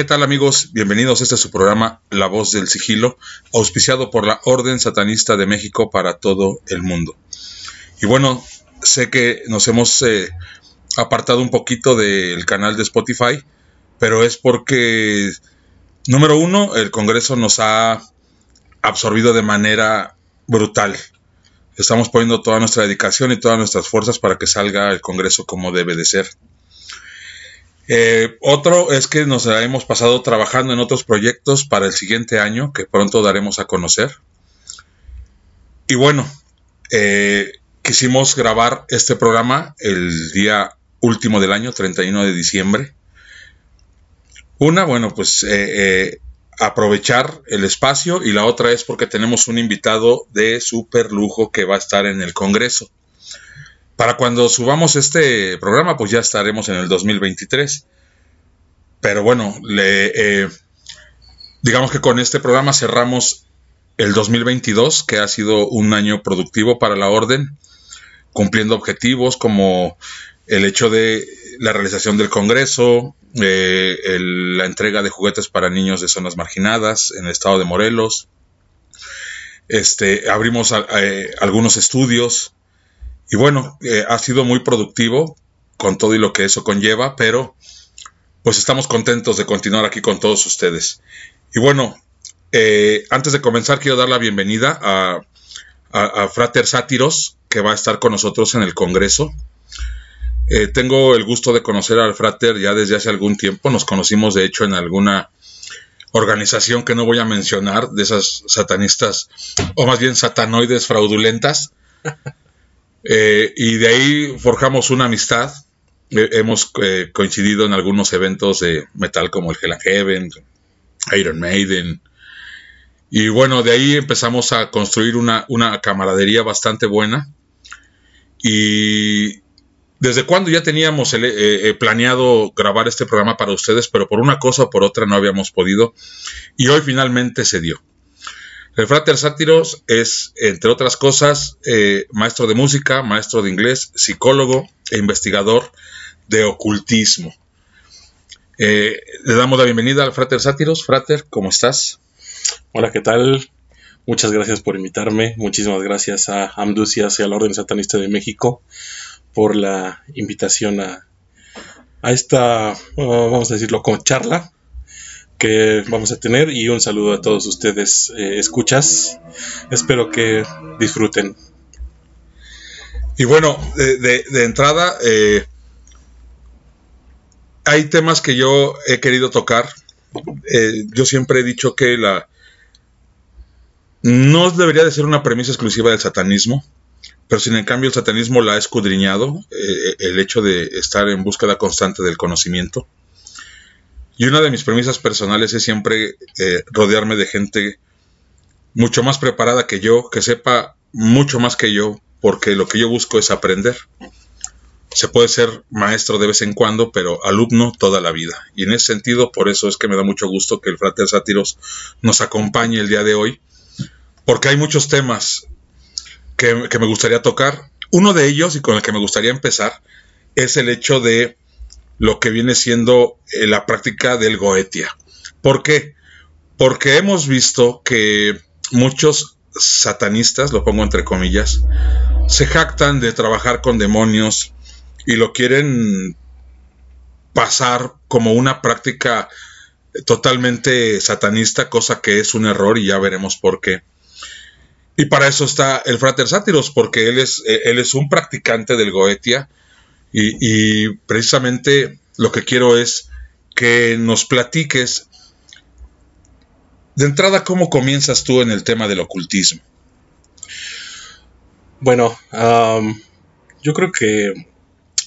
¿Qué tal amigos? Bienvenidos este su programa La Voz del Sigilo, auspiciado por la Orden Satanista de México para todo el mundo. Y bueno, sé que nos hemos eh, apartado un poquito del canal de Spotify, pero es porque, número uno, el Congreso nos ha absorbido de manera brutal. Estamos poniendo toda nuestra dedicación y todas nuestras fuerzas para que salga el Congreso como debe de ser. Eh, otro es que nos hemos pasado trabajando en otros proyectos para el siguiente año que pronto daremos a conocer. Y bueno, eh, quisimos grabar este programa el día último del año, 31 de diciembre. Una, bueno, pues eh, aprovechar el espacio y la otra es porque tenemos un invitado de super lujo que va a estar en el Congreso. Para cuando subamos este programa, pues ya estaremos en el 2023. Pero bueno, le, eh, digamos que con este programa cerramos el 2022, que ha sido un año productivo para la orden, cumpliendo objetivos como el hecho de la realización del Congreso, eh, la entrega de juguetes para niños de zonas marginadas en el estado de Morelos. Este, abrimos eh, algunos estudios, y bueno, eh, ha sido muy productivo con todo y lo que eso conlleva, pero pues estamos contentos de continuar aquí con todos ustedes. Y bueno, eh, antes de comenzar quiero dar la bienvenida a, a, Frater Sátiros, que va a estar con nosotros en el Congreso. Eh, tengo el gusto de conocer al Frater ya desde hace algún tiempo. Nos conocimos, de hecho, en alguna organización que no voy a mencionar, de esas satanistas, o más bien satanoides fraudulentas. Eh, y de ahí forjamos una amistad. Eh, hemos eh, coincidido en algunos eventos de metal como el Hell and Heaven, Iron Maiden. Y bueno, de ahí empezamos a construir una, una camaradería bastante buena. Y desde cuando ya teníamos planeado grabar este programa para ustedes, pero por una cosa o por otra no habíamos podido. Y hoy finalmente se dio. El Frater Sátiros es, entre otras cosas, eh, maestro de música, maestro de inglés, psicólogo e investigador de ocultismo. Eh, le damos la bienvenida al Frater Sátiros. Frater, ¿cómo estás? Hola, ¿qué tal? Muchas gracias por invitarme. Muchísimas gracias a Amducias y a la Orden Satanista de México por la invitación a, esta, uh, vamos a decirlo, como charla que vamos a tener y un saludo a todos ustedes eh, escuchas. Espero que disfruten. Y bueno, de, entrada, eh, hay temas que yo he querido tocar. Eh, yo siempre he dicho que la no debería de ser una premisa exclusiva del satanismo, pero sin en cambio el satanismo la ha escudriñado, el hecho de estar en búsqueda constante del conocimiento. Y una de mis premisas personales es siempre eh, rodearme de gente mucho más preparada que yo, que sepa mucho más que yo, porque lo que yo busco es aprender. Se puede ser maestro de vez en cuando, pero alumno toda la vida. Y en ese sentido, por eso es que me da mucho gusto que el Frater Sátiros nos acompañe el día de hoy, porque hay muchos temas que, que me gustaría tocar. Uno de ellos, y con el que me gustaría empezar, es el hecho de lo que viene siendo eh, la práctica del Goetia. ¿Por qué? Porque hemos visto que muchos satanistas, lo pongo entre comillas, se jactan de trabajar con demonios y lo quieren pasar como una práctica totalmente satanista, cosa que es un error y ya veremos por qué. Y para eso está el Frater Sátiros, porque él es, eh, él es un practicante del Goetia y, precisamente lo que quiero es que nos platiques de entrada cómo comienzas tú en el tema del ocultismo. Bueno, yo creo que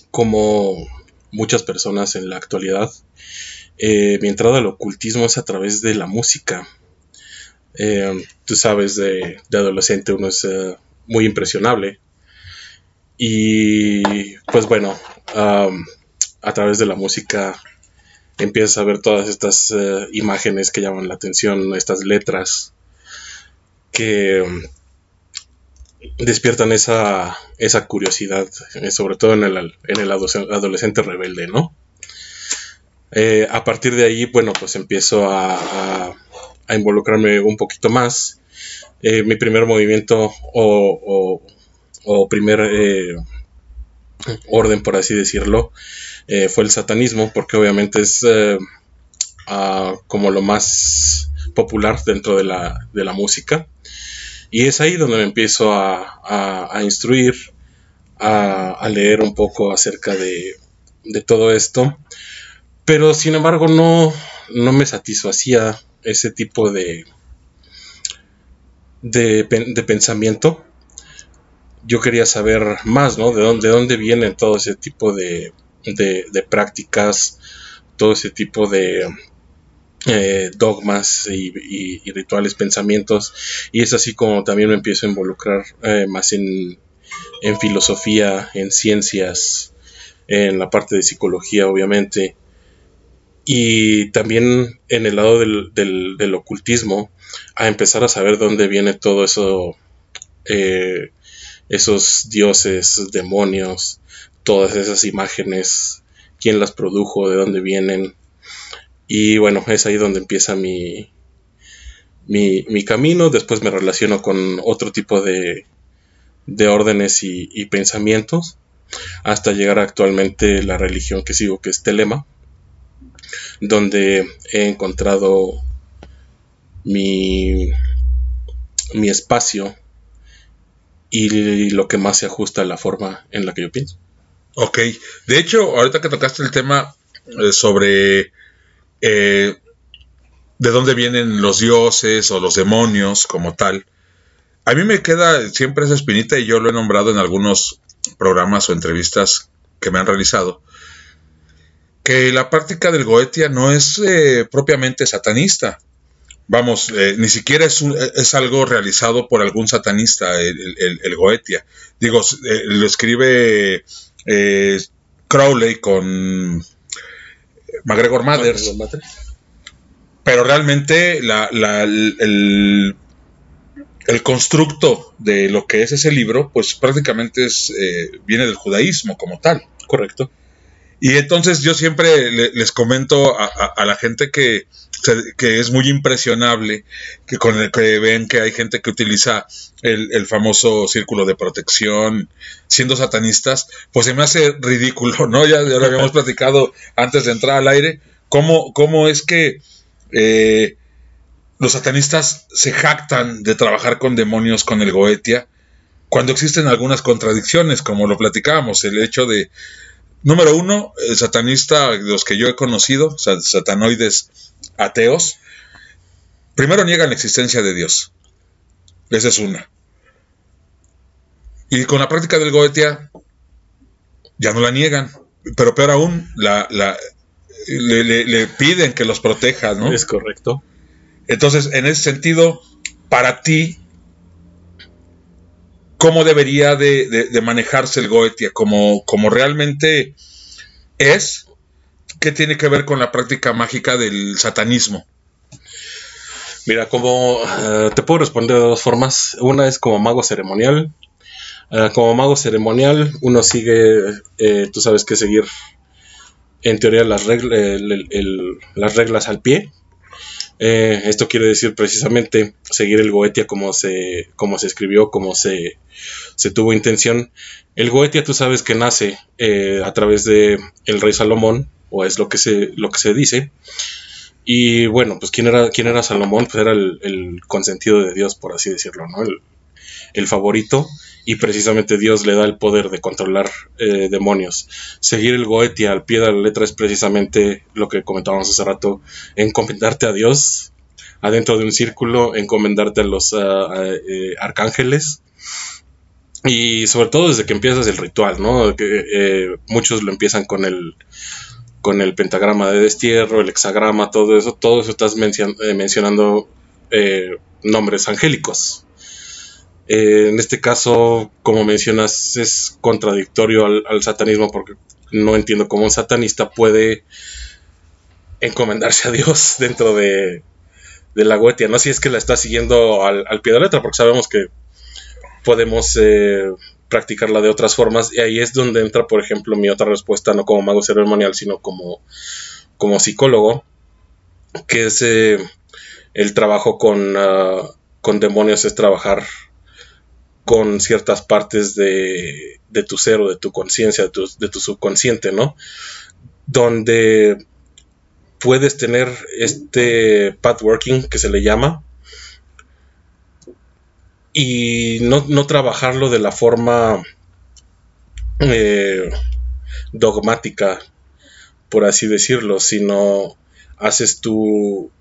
como muchas personas en la actualidad, eh, mi entrada al ocultismo es a través de la música. Eh, tú sabes, de, adolescente uno es eh, muy impresionable y pues bueno, a través de la música empiezas a ver todas estas eh, imágenes que llaman la atención, estas letras que despiertan esa, esa curiosidad, eh, sobre todo en el, en el adolescente rebelde, ¿no? Eh, a partir de ahí, bueno, pues empiezo a, involucrarme un poquito más. Mi primer movimiento o, primer eh, orden, por así decirlo, fue el satanismo, porque obviamente es ah, como lo más popular dentro de la, de la, música. Y es ahí donde me empiezo a, a instruir, a, leer un poco acerca de, de todo esto. Pero sin embargo no, no me satisfacía ese tipo de, de, pensamiento. Yo quería saber más, ¿no? De dónde, de vienen todo ese tipo de, de, prácticas, todo ese tipo de eh, dogmas y, rituales, pensamientos. Y es así como también me empiezo a involucrar eh, más en, en filosofía, en ciencias, en la parte de psicología, obviamente y también en el lado del, del, ocultismo, a empezar a saber dónde viene todo eso, eh, esos dioses, demonios, todas esas imágenes, quién las produjo, de dónde vienen. Y bueno, es ahí donde empieza mi, mi, mi camino. Después me relaciono con otro tipo de, de órdenes y, pensamientos, hasta llegar actualmente a la religión que sigo, que es Telema donde he encontrado mi, mi espacio y lo que más se ajusta a la forma en la que yo pienso. Ok, de hecho, ahorita que tocaste el tema eh, sobre eh, de dónde vienen los dioses o los demonios como tal, a mí me queda siempre esa espinita y yo lo he nombrado en algunos programas o entrevistas que me han realizado, que la práctica del Goetia no es eh, propiamente satanista. Vamos, eh, ni siquiera es, es, algo realizado por algún satanista, el, Goetia. Digo, eh, lo escribe Crowley con MacGregor Mathers. Pero realmente el, el, constructo de lo que es ese libro, pues prácticamente es, viene del judaísmo como tal. Correcto. Y entonces yo siempre les comento a, la gente que, que, es muy impresionable que con el que ven que hay gente que utiliza el, famoso círculo de protección siendo satanistas, pues se me hace ridículo, ¿no? Ya, lo habíamos platicado antes de entrar al aire, cómo, cómo es que eh, los satanistas se jactan de trabajar con demonios con el Goetia, cuando existen algunas contradicciones, como lo platicábamos, el hecho de Número uno, el satanista, los que yo he conocido, satanoides ateos, primero niegan la existencia de Dios. Esa es una. Y con la práctica del Goetia, ya no la niegan. Pero peor aún, la, le, le, piden que los proteja, ¿no? Es correcto. Entonces, en ese sentido, para ti, cómo debería de, manejarse el Goetia, como, realmente es, ¿qué tiene que ver con la práctica mágica del satanismo? Mira, como eh, te puedo responder de dos formas. Una es como mago ceremonial. Eh, como mago ceremonial, uno sigue, eh, tú sabes que seguir en teoría las reglas al pie. Eh, esto quiere decir precisamente seguir el Goetia como se, como se escribió, como se, se tuvo intención. El Goetia tú sabes que nace eh, a través de el rey Salomón, o es lo que se, lo que se dice. Y bueno, pues ¿quién era, quién era Salomón? Pues era el, consentido de Dios, por así decirlo, ¿no? El, el favorito y precisamente Dios le da el poder de controlar eh, demonios. Seguir el Goetia al pie de la letra es precisamente lo que comentábamos hace rato, encomendarte a Dios adentro de un círculo, encomendarte a los eh, arcángeles y sobre todo desde que empiezas el ritual, ¿no? Que eh, muchos lo empiezan con el con el pentagrama de destierro, el hexagrama, todo eso, todo eso estás mencionando nombres angélicos, eh, en este caso, como mencionas, es contradictorio al, satanismo porque no entiendo cómo un satanista puede encomendarse a Dios dentro de, la Goetia. No si es que la está siguiendo al, pie de la letra, porque sabemos que podemos eh, practicarla de otras formas. Y ahí es donde entra, por ejemplo, mi otra respuesta, no como mago ceremonial, sino como como psicólogo, que es eh, el trabajo con, ah, con demonios, es trabajar con ciertas partes de, de tu ser de tu conciencia, de tu, de tu subconsciente, ¿no? Donde puedes tener este pathworking que se le llama y no, no trabajarlo de la forma eh, dogmática, por así decirlo, sino haces tu,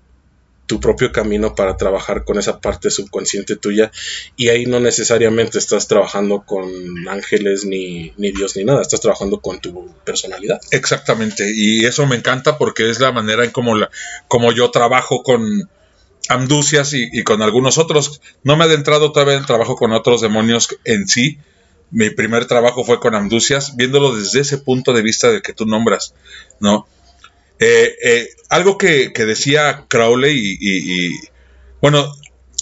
tu propio camino para trabajar con esa parte subconsciente tuya y ahí no necesariamente estás trabajando con ángeles ni, ni, Dios ni nada, estás trabajando con tu personalidad. Exactamente, y eso me encanta porque es la manera en como, la, como yo trabajo con Amducias y, y, con algunos otros. No me he adentrado todavía en trabajo con otros demonios en sí. Mi primer trabajo fue con Amducias, viéndolo desde ese punto de vista de que tú nombras, ¿no? Eh, eh, algo que, decía Crowley y, bueno,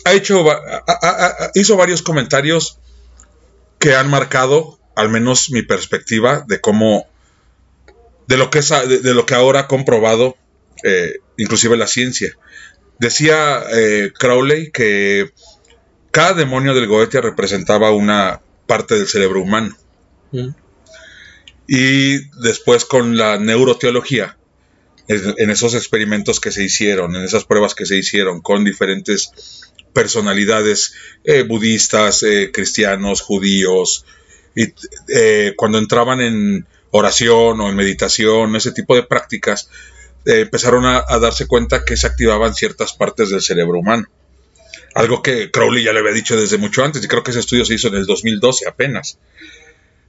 ha hecho, hizo varios comentarios que han marcado, al menos mi perspectiva de cómo, de lo que es, de, lo que ahora ha comprobado, eh, inclusive la ciencia. Decía Crowley que cada demonio del Goetia representaba una parte del cerebro humano. Mm. Y después con la neuroteología, en esos experimentos que se hicieron, en esas pruebas que se hicieron con diferentes personalidades eh, budistas, eh, cristianos, judíos, y eh, cuando entraban en oración o en meditación, ese tipo de prácticas, empezaron a, darse cuenta que se activaban ciertas partes del cerebro humano. Algo que Crowley ya le había dicho desde mucho antes, y creo que ese estudio se hizo en el 2012 apenas.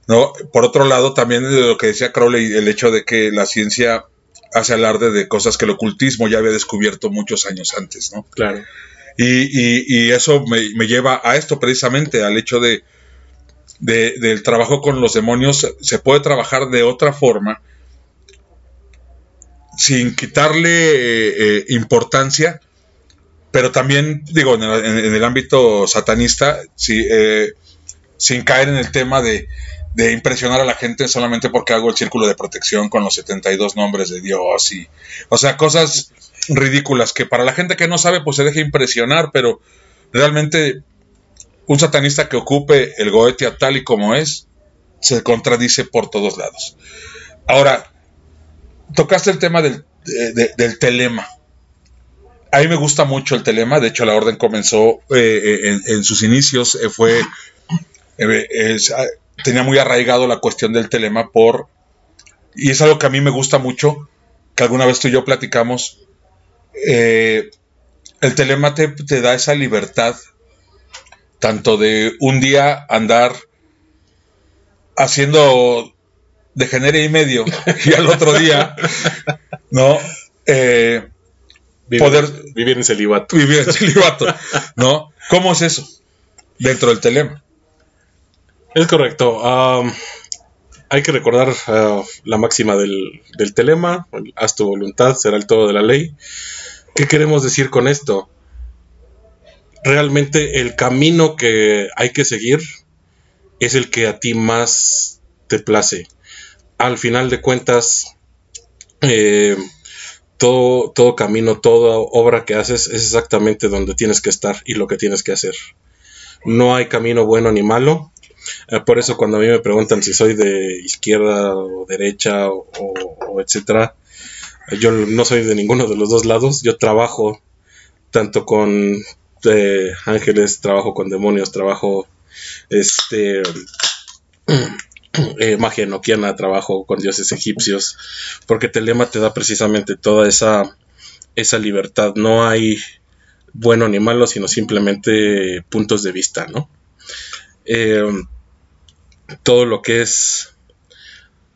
¿no? Por otro lado, también de lo que decía Crowley, el hecho de que la ciencia hace alarde de cosas que el ocultismo ya había descubierto muchos años antes, ¿no? Claro. Y, eso me, lleva a esto precisamente, al hecho de, del trabajo con los demonios. Se puede trabajar de otra forma, sin quitarle eh, eh, importancia, pero también, digo, en el, ámbito satanista, eh, sin caer en el tema de, de impresionar a la gente solamente porque hago el círculo de protección con los 72 nombres de Dios y, o sea, cosas ridículas que para la gente que no sabe pues se deja impresionar, pero realmente un satanista que ocupe el Goetia tal y como es, se contradice por todos lados. Ahora, tocaste el tema del, del telema. A mí me gusta mucho el telema, de hecho la orden comenzó eh, en, en, sus inicios, eh, fue... Eh, tenía muy arraigado la cuestión del telema por, y es algo que a mí me gusta mucho, que alguna vez tú y yo platicamos, eh, el telema te, da esa libertad, tanto de un día andar haciendo de genere y medio y al otro día, ¿no? Eh, poder vivir en celibato. Vivir en celibato, ¿no? ¿Cómo es eso? Dentro del telema. Es correcto. hay que recordar uh, la máxima del, telema, haz tu voluntad, será el todo de la ley. ¿Qué queremos decir con esto? Realmente el camino que hay que seguir es el que a ti más te place. Al final de cuentas, eh, todo, todo camino, toda obra que haces es exactamente donde tienes que estar y lo que tienes que hacer. No hay camino bueno ni malo, eh, por eso cuando a mí me preguntan si soy de izquierda o derecha o, etcétera, yo no soy de ninguno de los dos lados. Yo trabajo tanto con eh, ángeles, trabajo con demonios, trabajo este eh, magia enoquiana, trabajo con dioses egipcios, porque Telema te da precisamente toda esa, esa libertad. No hay bueno ni malo, sino simplemente puntos de vista, ¿no? Eh, todo lo que es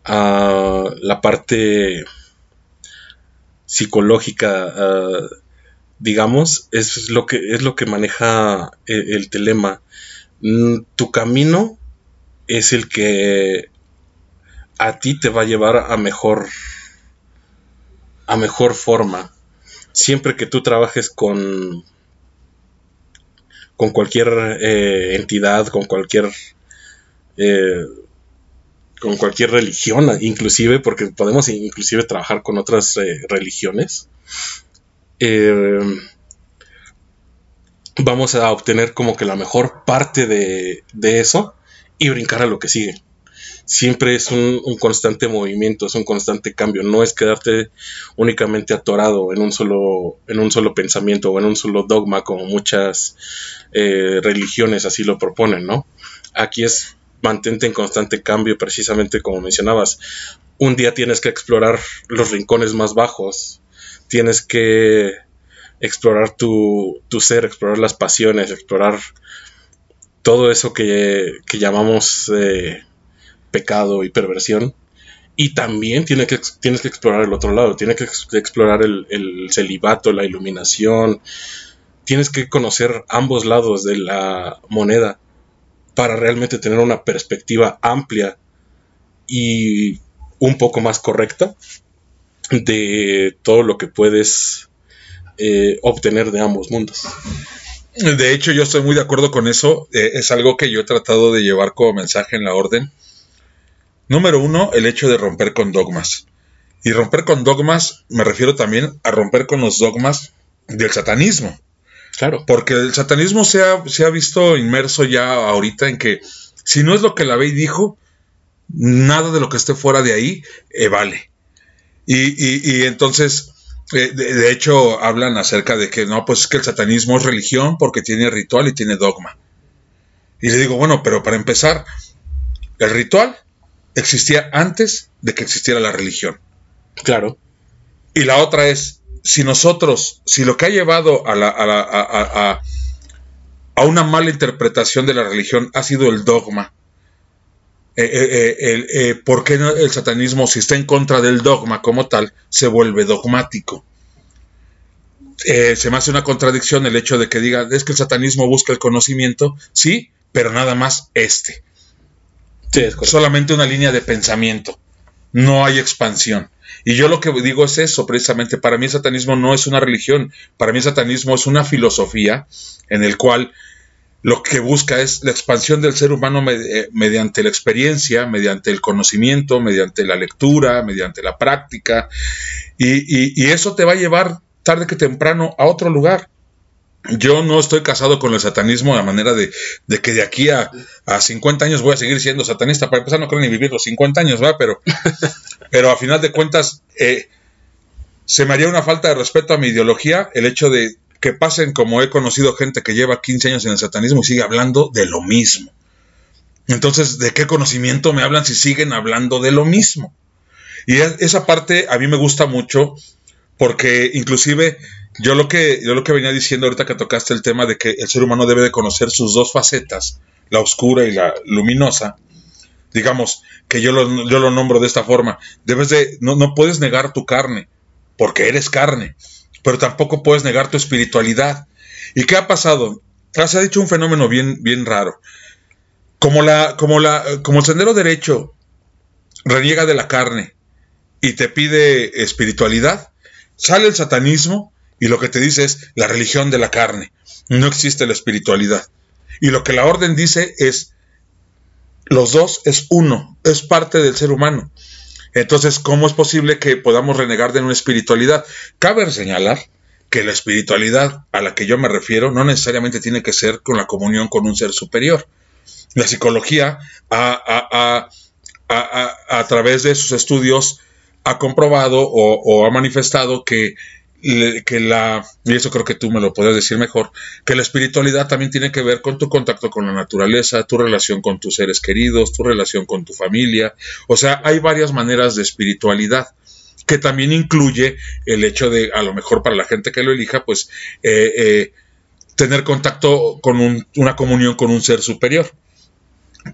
uh, la parte psicológica, uh, digamos, es lo que es lo que maneja el, el, telema. Mm, tu camino es el que a ti te va a llevar a mejor a mejor forma. Siempre que tú trabajes con con cualquier eh, entidad, con cualquier eh, con cualquier religión, inclusive, porque podemos inclusive trabajar con otras eh, religiones, eh, vamos a obtener como que la mejor parte de, de, eso y brincar a lo que sigue. Siempre es un, constante movimiento, es un constante cambio, no es quedarte únicamente atorado en un solo, en un solo pensamiento o en un solo dogma como muchas religiones así lo proponen, ¿no? Aquí es mantente en constante cambio, precisamente como mencionabas. Un día tienes que explorar los rincones más bajos, tienes que explorar tu, ser, explorar las pasiones, explorar todo eso que, llamamos eh, pecado y perversión. Y también tienes que, tienes que explorar el otro lado, tienes que explorar el celibato, la iluminación, tienes que conocer ambos lados de la moneda para realmente tener una perspectiva amplia y un poco más correcta de todo lo que puedes eh, obtener de ambos mundos. De hecho, yo estoy muy de acuerdo con eso. Eh, es algo que yo he tratado de llevar como mensaje en la orden. Número uno, el hecho de romper con dogmas. Y romper con dogmas me refiero también a romper con los dogmas del satanismo. Claro. Porque el satanismo se ha, se ha visto inmerso ya ahorita en que si no es lo que la ley dijo, nada de lo que esté fuera de ahí eh, vale. Y, entonces, eh, de, hecho, hablan acerca de que no, pues es que el satanismo es religión porque tiene ritual y tiene dogma. Y le digo, bueno, pero para empezar, el ritual existía antes de que existiera la religión. Claro. Y la otra es, si nosotros, si lo que ha llevado a, la, a, a, una mala interpretación de la religión ha sido el dogma, eh, eh, eh, ¿por qué el satanismo, si está en contra del dogma como tal, se vuelve dogmático? se me hace una contradicción el hecho de que diga, es que el satanismo busca el conocimiento, sí, pero nada más este. Solamente una línea de pensamiento, no hay expansión. Y yo lo que digo es eso, precisamente, para mí el satanismo no es una religión, para mí el satanismo es una filosofía en el cual lo que busca es la expansión del ser humano eh, mediante la experiencia, mediante el conocimiento, mediante la lectura, mediante la práctica, y, y eso te va a llevar tarde que temprano a otro lugar. Yo no estoy casado con el satanismo de manera de, que de aquí a, a, 50 años voy a seguir siendo satanista. Para empezar, no creo ni vivir los 50 años, ¿va? Pero, pero a final de cuentas, eh, se me haría una falta de respeto a mi ideología el hecho de que pasen como he conocido gente que lleva 15 años en el satanismo y sigue hablando de lo mismo. Entonces, ¿de qué conocimiento me hablan si siguen hablando de lo mismo? Y esa parte a mí me gusta mucho porque inclusive yo lo que yo lo que venía diciendo ahorita que tocaste el tema de que el ser humano debe de conocer sus dos facetas, la oscura y la luminosa. Digamos que yo lo, yo lo nombro de esta forma. Debes de no, no puedes negar tu carne porque eres carne, pero tampoco puedes negar tu espiritualidad. ¿Y qué ha pasado? Ah, se ha dicho un fenómeno bien bien raro. Como la como la como el sendero derecho reniega de la carne y te pide espiritualidad, sale el satanismo y lo que te dice es la religión de la carne. No existe la espiritualidad. Y lo que la orden dice es, los dos es uno, es parte del ser humano. Entonces, ¿cómo es posible que podamos renegar de una espiritualidad? Cabe señalar que la espiritualidad a la que yo me refiero no necesariamente tiene que ser con la comunión con un ser superior. La psicología a, a, través de sus estudios ha comprobado o ha manifestado que que la, y eso creo que tú me lo puedes decir mejor, que la espiritualidad también tiene que ver con tu contacto con la naturaleza, tu relación con tus seres queridos, tu relación con tu familia. O sea, hay varias maneras de espiritualidad que también incluye el hecho de, a lo mejor para la gente que lo elija, pues eh, eh, tener contacto con una comunión con un ser superior.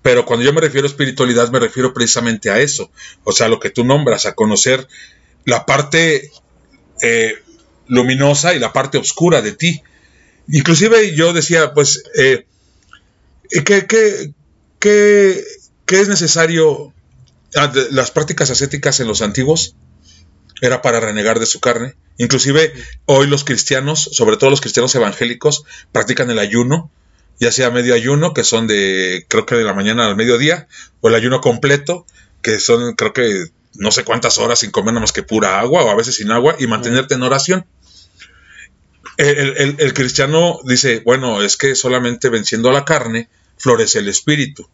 Pero cuando yo me refiero a espiritualidad, me refiero precisamente a eso. O sea, lo que tú nombras, a conocer la parte eh, luminosa y la parte oscura de ti. Inclusive yo decía, pues, eh, ¿qué, qué, es necesario? Ah, las prácticas ascéticas en los antiguos era para renegar de su carne. Inclusive hoy los cristianos, sobre todo los cristianos evangélicos, practican el ayuno, ya sea medio ayuno, que son de, creo que de la mañana al mediodía, o el ayuno completo, que son, creo que no sé cuántas horas sin comer nada más que pura agua o a veces sin agua y mantenerte en oración. El, cristiano dice, bueno, es que solamente venciendo a la carne florece el espíritu.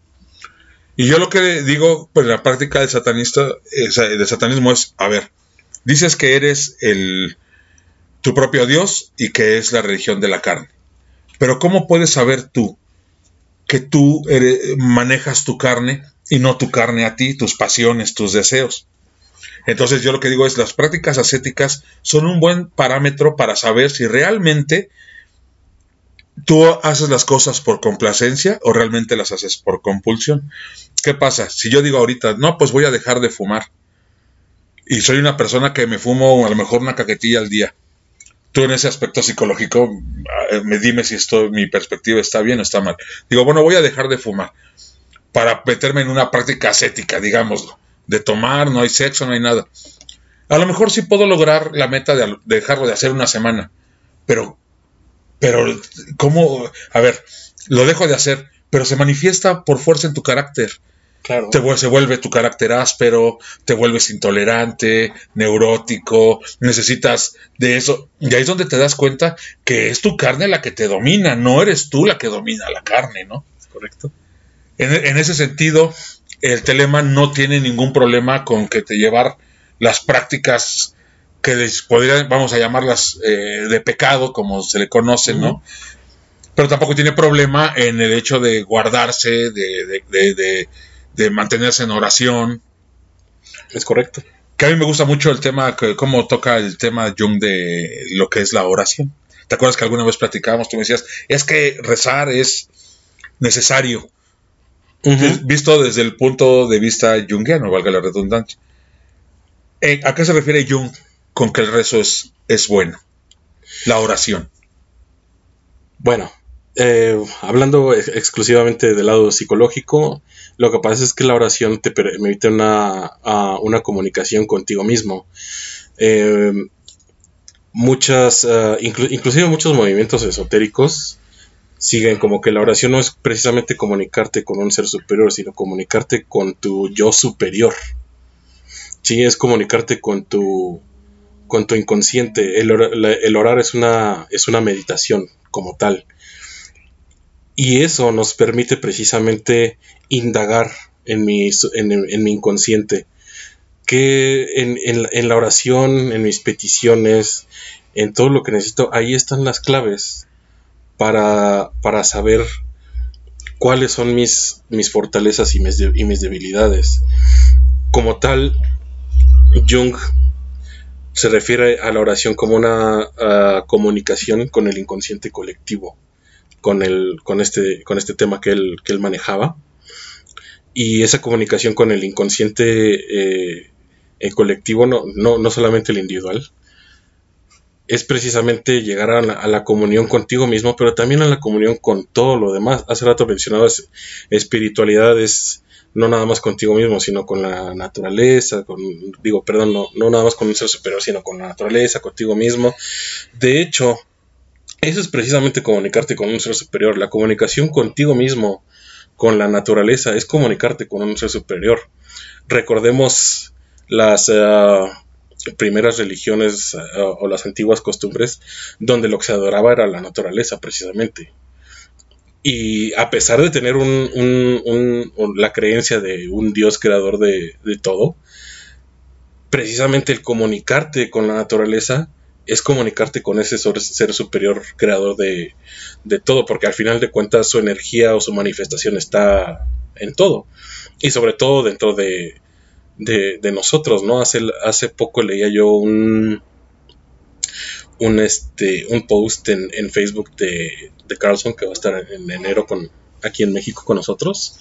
Y yo lo que digo, pues la práctica del satanista, eh, del satanismo es, a ver, dices que eres el, tu propio Dios y que es la religión de la carne. Pero ¿cómo puedes saber tú que tú manejas tu carne y no tu carne a ti, tus pasiones, tus deseos? Entonces yo lo que digo es, las prácticas ascéticas son un buen parámetro para saber si realmente tú haces las cosas por complacencia o realmente las haces por compulsión. ¿Qué pasa? Si yo digo ahorita, no, pues voy a dejar de fumar y soy una persona que me fumo a lo mejor una caquetilla al día. Tú en ese aspecto psicológico, eh, me dime si esto, mi perspectiva está bien o está mal. Digo, bueno, voy a dejar de fumar para meterme en una práctica ascética, digámoslo de tomar, no hay sexo, no hay nada. A lo mejor sí puedo lograr la meta de, dejarlo de hacer una semana, pero, pero, ¿cómo? A ver, lo dejo de hacer, pero se manifiesta por fuerza en tu carácter. Claro. Te, se vuelve tu carácter áspero, te vuelves intolerante, neurótico, necesitas de eso. Y ahí es donde te das cuenta que es tu carne la que te domina, no eres tú la que domina la carne, ¿no? Correcto. En, en ese sentido, el telema no tiene ningún problema con que te llevar las prácticas que podrían, vamos a llamarlas eh, de pecado, como se le conoce, ¿no? Pero tampoco tiene problema en el hecho de guardarse, de, de, mantenerse en oración. Es correcto. Que a mí me gusta mucho el tema, que, cómo toca el tema Jung de lo que es la oración. ¿Te acuerdas que alguna vez platicábamos? Tú me decías, es que rezar es necesario visto desde el punto de vista jungiano, valga la redundancia. Eh, ¿A qué se refiere Jung con que el rezo es, es bueno? La oración. Bueno, eh, hablando exclusivamente del lado psicológico, lo que pasa es que la oración te permite una, una comunicación contigo mismo. Eh, muchas, inclusive muchos movimientos esotéricos siguen como que la oración no es precisamente comunicarte con un ser superior, sino comunicarte con tu yo superior. Sí, es comunicarte con tu con tu inconsciente. El, orar es una, es una meditación como tal. Y eso nos permite precisamente indagar en mi, en, mi inconsciente. Que en, en, la oración, en mis peticiones, en todo lo que necesito, ahí están las claves para, para saber cuáles son mis, mis fortalezas y mis, y mis debilidades. Como tal, Jung se refiere a la oración como una comunicación con el inconsciente colectivo, con, el, con, este, con este tema que él, que él manejaba. Y esa comunicación con el inconsciente eh, colectivo, no, no, no solamente el individual, es precisamente llegar a la, comunión contigo mismo, pero también a la comunión con todo lo demás. Hace rato mencionabas espiritualidad es no nada más contigo mismo, sino con la naturaleza, digo, perdón, no, no nada más con un ser superior, sino con la naturaleza, contigo mismo. De hecho, eso es precisamente comunicarte con un ser superior. La comunicación contigo mismo, con la naturaleza, es comunicarte con un ser superior. Recordemos las... Eh, primeras religiones eh, o las antiguas costumbres donde lo que se adoraba era la naturaleza precisamente. Y a pesar de tener un, la creencia de un Dios creador de, todo, precisamente el comunicarte con la naturaleza es comunicarte con ese ser superior creador de, de, todo, porque al final de cuentas su energía o su manifestación está en todo, y sobre todo dentro de, de, nosotros, ¿no? Hace, hace poco leía yo un, un, este, un post en, en Facebook de, de, Carlson que va a estar en enero con, aquí en México con nosotros,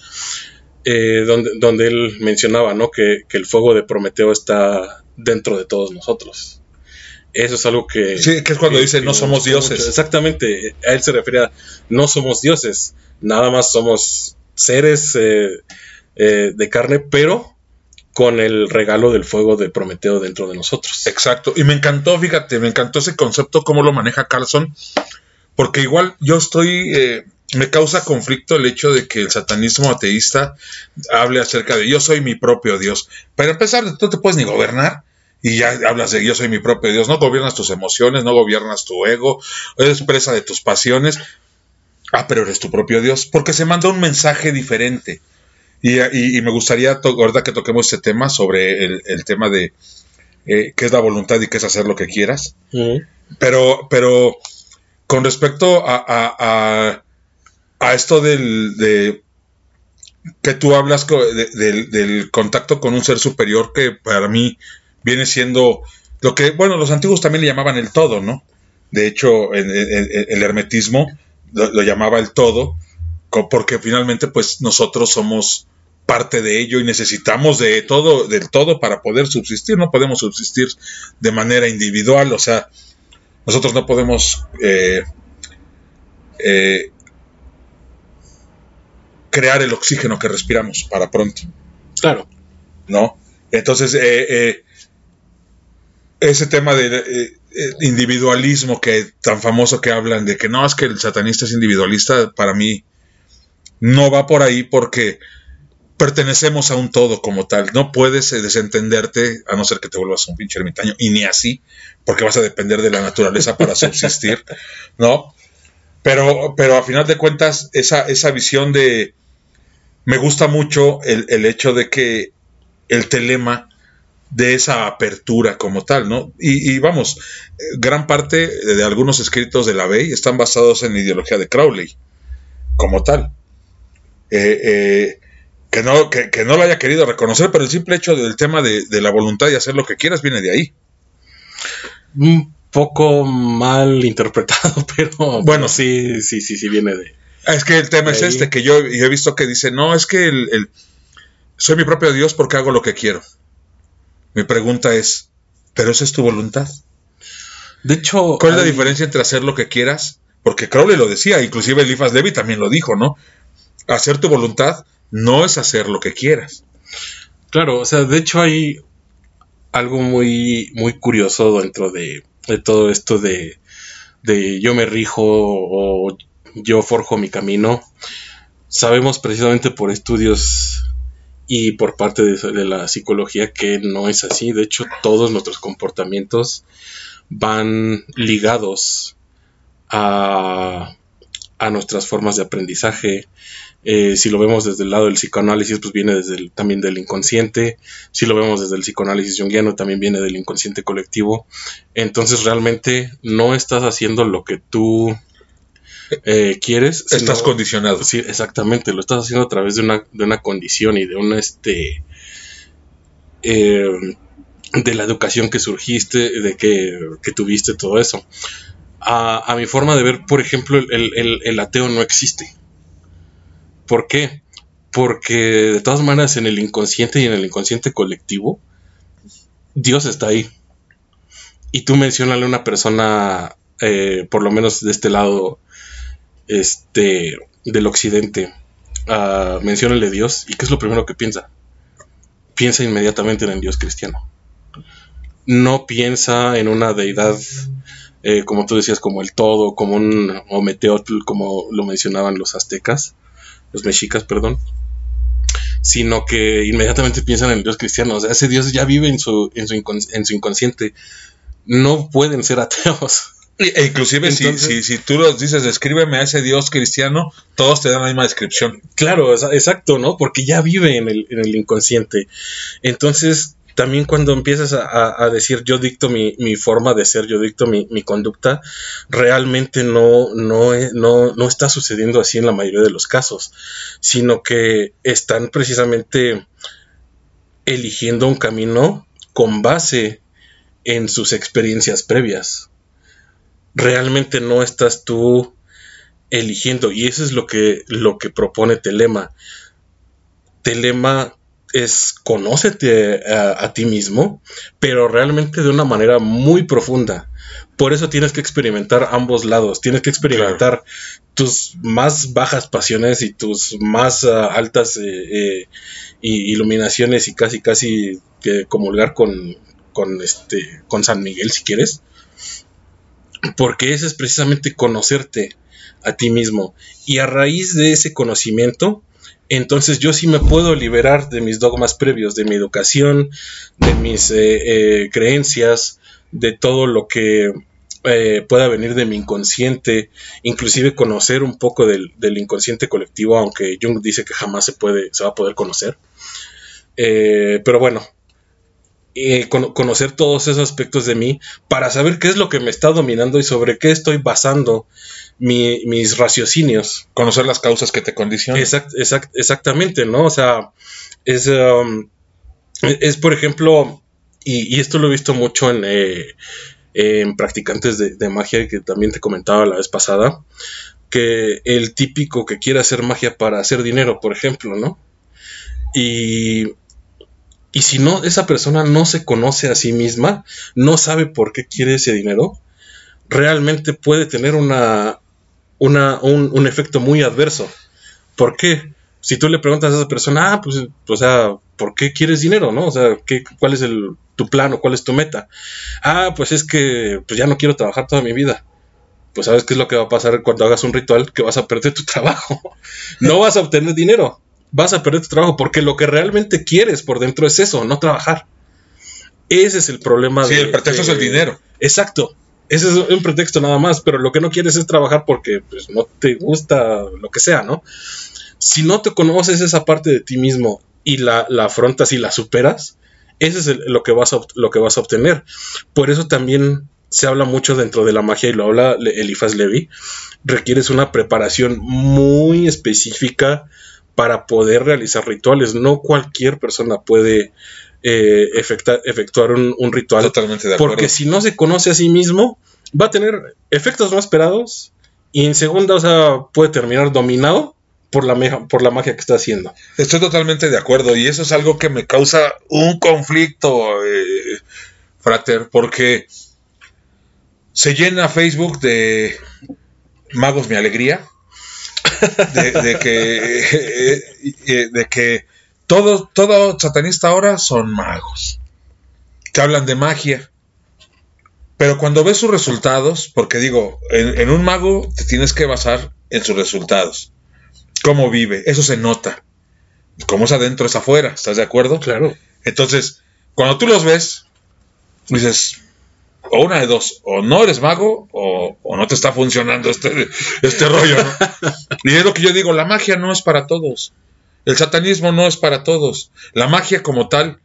eh, donde, donde él mencionaba, ¿no? Que, que, el fuego de Prometeo está dentro de todos nosotros. Eso es algo que... Sí, que es cuando dice no somos dioses. Exactamente, a él se refiere a no somos dioses, nada más somos seres eh, eh, de carne, pero con el regalo del fuego de Prometeo dentro de nosotros. Exacto, y me encantó, fíjate, me encantó ese concepto, cómo lo maneja Carlson, porque igual yo estoy, eh, me causa conflicto el hecho de que el satanismo ateísta hable acerca de yo soy mi propio Dios. Para empezar, tú no te puedes ni gobernar y ya hablas de yo soy mi propio Dios. No gobiernas tus emociones, no gobiernas tu ego, eres presa de tus pasiones. Ah, pero eres tu propio Dios, porque se manda un mensaje diferente. Y, me gustaría, ahorita que toquemos este tema, sobre el, tema de eh, qué es la voluntad y qué es hacer lo que quieras. Pero, pero con respecto a, a, esto del, de que tú hablas del contacto con un ser superior que para mí viene siendo lo que, bueno, los antiguos también le llamaban el todo, ¿no? De hecho, el hermetismo lo, llamaba el todo, porque finalmente pues nosotros somos parte de ello y necesitamos de todo, del todo para poder subsistir, no podemos subsistir de manera individual, o sea, nosotros no podemos eh, eh, crear el oxígeno que respiramos para pronto. Claro. ¿No? Entonces, eh, ese tema de individualismo que tan famoso que hablan de que no es que el satanista es individualista, para mí no va por ahí porque pertenecemos a un todo como tal. No puedes eh, desentenderte a no ser que te vuelvas un pinche ermitaño y ni así, porque vas a depender de la naturaleza para subsistir, ¿no? Pero, pero a final de cuentas, esa, esa visión de... Me gusta mucho el, el hecho de que el telema de esa apertura como tal, ¿no? Y, vamos, gran parte de algunos escritos de la Bey están basados en la ideología de Crowley, como tal. Eh, eh, que, no, que, no lo haya querido reconocer, pero el simple hecho del tema de, la voluntad y hacer lo que quieras viene de ahí. Un poco mal interpretado, pero bueno, sí, sí, sí, sí viene de... Es que el tema es este, que yo, he visto que dice, no, es que el, soy mi propio Dios porque hago lo que quiero. Mi pregunta es, ¿pero esa es tu voluntad? De hecho... ¿Cuál es la diferencia entre hacer lo que quieras? Porque Crowley lo decía, inclusive Eliphas Levi también lo dijo, ¿no? Hacer tu voluntad no es hacer lo que quieras. Claro, o sea, de hecho hay algo muy, muy curioso dentro de, todo esto de, de yo me rijo o yo forjo mi camino. Sabemos precisamente por estudios y por parte de, la psicología que no es así. De hecho, todos nuestros comportamientos van ligados a, a nuestras formas de aprendizaje. Eh, si lo vemos desde el lado del psicoanálisis, pues viene desde también del inconsciente. Si lo vemos desde el psicoanálisis junguiano, también viene del inconsciente colectivo. Entonces realmente no estás haciendo lo que tú eh, quieres. Estás condicionado. Sí, exactamente. Lo estás haciendo a través de una, de una condición y de una este. Eh, de la educación que surgiste, de que, tuviste todo eso. A, mi forma de ver, por ejemplo, el, el, ateo no existe. ¿Por qué? Porque de todas maneras en el inconsciente y en el inconsciente colectivo, Dios está ahí. Y tú mencionale a una persona, eh, por lo menos de este lado, este, del occidente, uh, menciónale Dios, ¿y qué es lo primero que piensa? Piensa inmediatamente en el Dios cristiano. No piensa en una deidad, eh, como tú decías, como el todo, como un Ometeotl, como lo mencionaban los aztecas, los mexicas, perdón, sino que inmediatamente piensan en el Dios cristiano. O sea, ese Dios ya vive en su, en su, en su inconsciente. No pueden ser ateos. E inclusive si, si, si, tú los dices, descríbeme a ese Dios cristiano, todos te dan la misma descripción. Claro, exacto, ¿no? Porque ya vive en el, en el inconsciente. Entonces, también cuando empiezas a, decir yo dicto mi, forma de ser, yo dicto mi, conducta, realmente no, no, no, no está sucediendo así en la mayoría de los casos, sino que están precisamente eligiendo un camino con base en sus experiencias previas realmente no estás tú eligiendo. Y eso es lo que, lo que propone Telema. Telema es conócete a, ti mismo, pero realmente de una manera muy profunda. Por eso tienes que experimentar ambos lados. Tienes que experimentar tus más bajas pasiones y tus más ah, altas eh, eh, iluminaciones y casi casi que comulgar con, con este con San Miguel si quieres porque ese es precisamente conocerte a ti mismo. Y a raíz de ese conocimiento, entonces yo sí me puedo liberar de mis dogmas previos, de mi educación, de mis eh, eh, creencias, de todo lo que eh, pueda venir de mi inconsciente, inclusive conocer un poco del, inconsciente colectivo, aunque Jung dice que jamás se puede, se va a poder conocer. pero bueno, conocer todos esos aspectos de mí para saber qué es lo que me está dominando y sobre qué estoy basando mis raciocinios. Conocer las causas que te condicionan. exactamente, ¿no? O sea, es, um, es por ejemplo, y, esto lo he visto mucho en, eh, en practicantes de, de, magia, que también te comentaba la vez pasada, que el típico que quiere hacer magia para hacer dinero, por ejemplo, ¿no? Y y si no, esa persona no se conoce a sí misma, no sabe por qué quiere ese dinero, realmente puede tener una, una un, efecto muy adverso. ¿Por qué? Si tú le preguntas a esa persona, ah, pues, o sea, ¿por qué quieres dinero, no? O sea, ¿qué, ¿cuál es el, tu plan o cuál es tu meta? Ah, pues es que pues ya no quiero trabajar toda mi vida. Pues sabes qué es lo que va a pasar cuando hagas un ritual, que vas a perder tu trabajo. no vas a obtener dinero vas a perder tu trabajo porque lo que realmente quieres por dentro es eso, no trabajar. Ese es el problema. Sí, el pretexto es el dinero. Exacto. Ese es un pretexto nada más, pero lo que no quieres es trabajar porque pues, no te gusta lo que sea, ¿no? Si no te conoces esa parte de ti mismo y la, afrontas y la superas, ese es lo, que vas a, lo que vas a obtener. Por eso también se habla mucho dentro de la magia y lo habla Elifas Levi. Requieres una preparación muy específica, para poder realizar rituales. No cualquier persona puede eh, efectuar un, ritual. Totalmente de acuerdo. Porque si no se conoce a sí mismo, va a tener efectos no esperados y en segunda, o sea, puede terminar dominado por la, por la magia que está haciendo. Estoy totalmente de acuerdo y eso es algo que me causa un conflicto, eh, frater, porque se llena Facebook de magos mi alegría de, que, eh, eh, de que todo, todo satanista ahora son magos, que hablan de magia. Pero cuando ves sus resultados, porque digo, en, un mago te tienes que basar en sus resultados. Cómo vive, eso se nota. Cómo es adentro es afuera, ¿estás de acuerdo? Claro. Entonces, cuando tú los ves, dices, o una de dos, o no eres mago o, no te está funcionando este, este rollo, y es lo que yo digo, la magia no es para todos. El satanismo no es para todos. La magia como tal,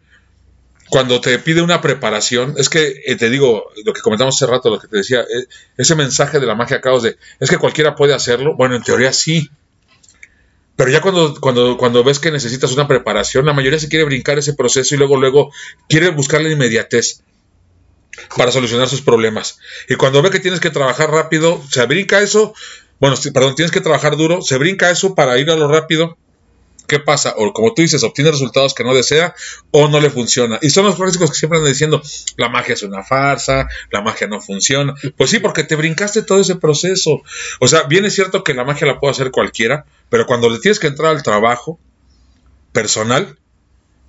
cuando te pide una preparación, es que eh, te digo, lo que comentamos hace rato, lo que te decía, eh, ese mensaje de la magia caos de, es que cualquiera puede hacerlo, bueno, en teoría sí. Pero ya cuando, cuando, cuando ves que necesitas una preparación, la mayoría se quiere brincar ese proceso y luego, luego quiere buscar la inmediatez para solucionar sus problemas. Y cuando ve que tienes que trabajar rápido, se brinca eso, bueno, perdón, tienes que trabajar duro, se brinca eso para ir a lo rápido. ¿Qué pasa? O como tú dices, obtiene resultados que no desea o no le funciona. Y son los clásicos que siempre andan diciendo, la magia es una farsa, la magia no funciona. Pues sí, porque te brincaste todo ese proceso. O sea, bien es cierto que la magia la puede hacer cualquiera, pero cuando le tienes que entrar al trabajo personal,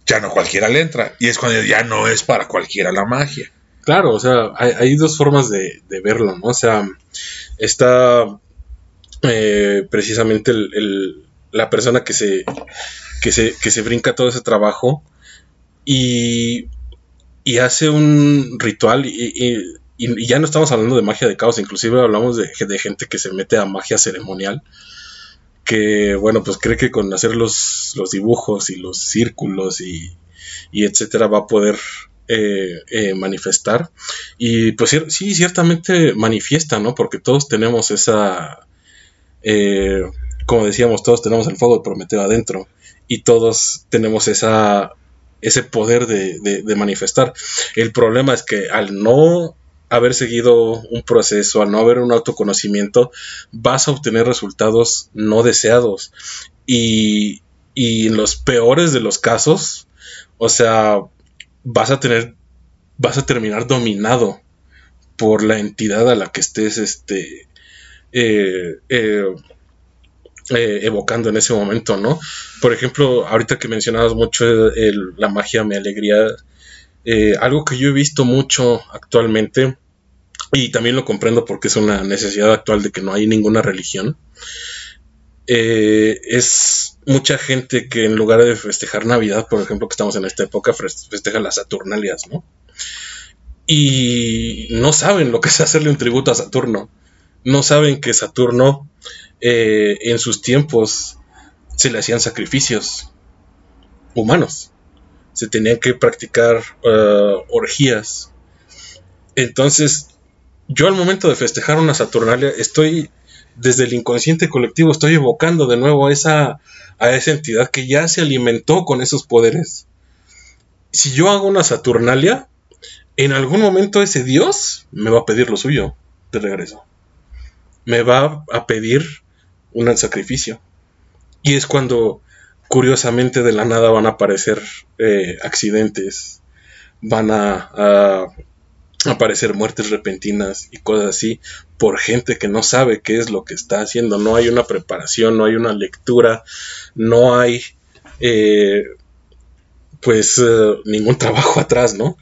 ya no cualquiera le entra. Y es cuando ya no es para cualquiera la magia. Claro, o sea, hay, dos formas de, verlo, ¿no? O sea, está eh, precisamente la persona que se, que, se, que se brinca todo ese trabajo y, y hace un ritual y, y, ya no estamos hablando de magia de caos, inclusive hablamos de, de gente que se mete a magia ceremonial que bueno, pues cree que con hacer los, los dibujos y los círculos y, y etcétera va a poder eh, eh, manifestar. Y pues sí, ciertamente manifiesta, ¿no? Porque todos tenemos esa, eh, como decíamos, todos tenemos el fuego de Prometeo adentro y todos tenemos esa, ese poder de, manifestar. El problema es que al no haber seguido un proceso, al no haber un autoconocimiento, vas a obtener resultados no deseados. Y, y en los peores de los casos, o sea, vas a tener, vas a terminar dominado por la entidad a la que estés este, eh, eh, eh, evocando en ese momento, ¿no? Por ejemplo, ahorita que mencionabas mucho la magia, mi alegría, algo que yo he visto mucho actualmente y también lo comprendo porque es una necesidad actual de que no hay ninguna religión, eh, es mucha gente que en lugar de festejar Navidad, por ejemplo, que estamos en esta época, festeja las Saturnalias, ¿no? Y no saben lo que es hacerle un tributo a Saturno. No saben que Saturno eh, en sus tiempos se le hacían sacrificios humanos. Se tenían que practicar uh, orgías. Entonces, yo al momento de festejar una Saturnalia estoy desde el inconsciente colectivo estoy evocando de nuevo a esa, a esa entidad que ya se alimentó con esos poderes. Si yo hago una Saturnalia, en algún momento ese Dios me va a pedir lo suyo de regreso. Me va a pedir un sacrificio. Y es cuando, curiosamente, de la nada van a aparecer eh, accidentes, van a aparecer muertes repentinas y cosas así por gente que no sabe qué es lo que está haciendo. No hay una preparación, no hay una lectura, no hay eh, pues eh, ningún trabajo atrás, ¿no?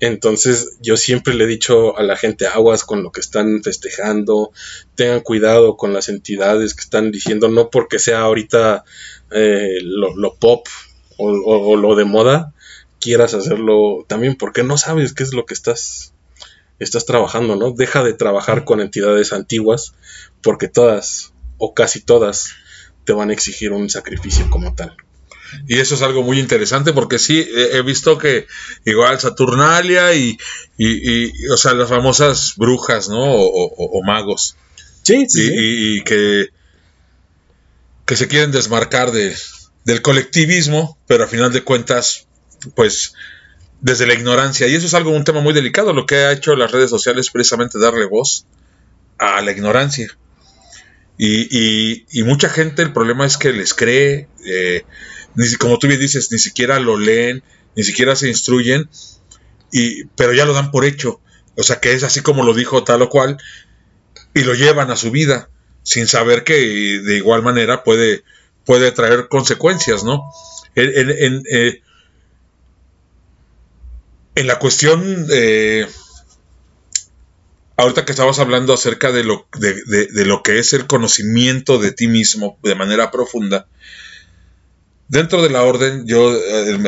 Entonces yo siempre le he dicho a la gente aguas con lo que están festejando, tengan cuidado con las entidades que están diciendo, no porque sea ahorita eh, lo, pop o lo de moda, quieras hacerlo también porque no sabes qué es lo que estás, estás trabajando, ¿no? Deja de trabajar con entidades antiguas porque todas o casi todas te van a exigir un sacrificio como tal. Y eso es algo muy interesante porque sí, he visto que igual Saturnalia y, y, o sea, las famosas brujas, ¿no? O, magos. Sí, sí. Y, que, que se quieren desmarcar de, del colectivismo, pero a final de cuentas pues desde la ignorancia. Y eso es algo, un tema muy delicado. Lo que ha hecho las redes sociales es precisamente darle voz a la ignorancia. Y, y, mucha gente, el problema es que les cree, eh, ni, como tú bien dices, ni siquiera lo leen, ni siquiera se instruyen, y, pero ya lo dan por hecho. O sea que es así como lo dijo tal o cual, y lo llevan a su vida, sin saber que de igual manera puede, puede traer consecuencias, ¿no? En, eh, en la cuestión, eh, ahorita que estabas hablando acerca de lo, de, lo que es el conocimiento de ti mismo de manera profunda, dentro de la orden, yo, eh,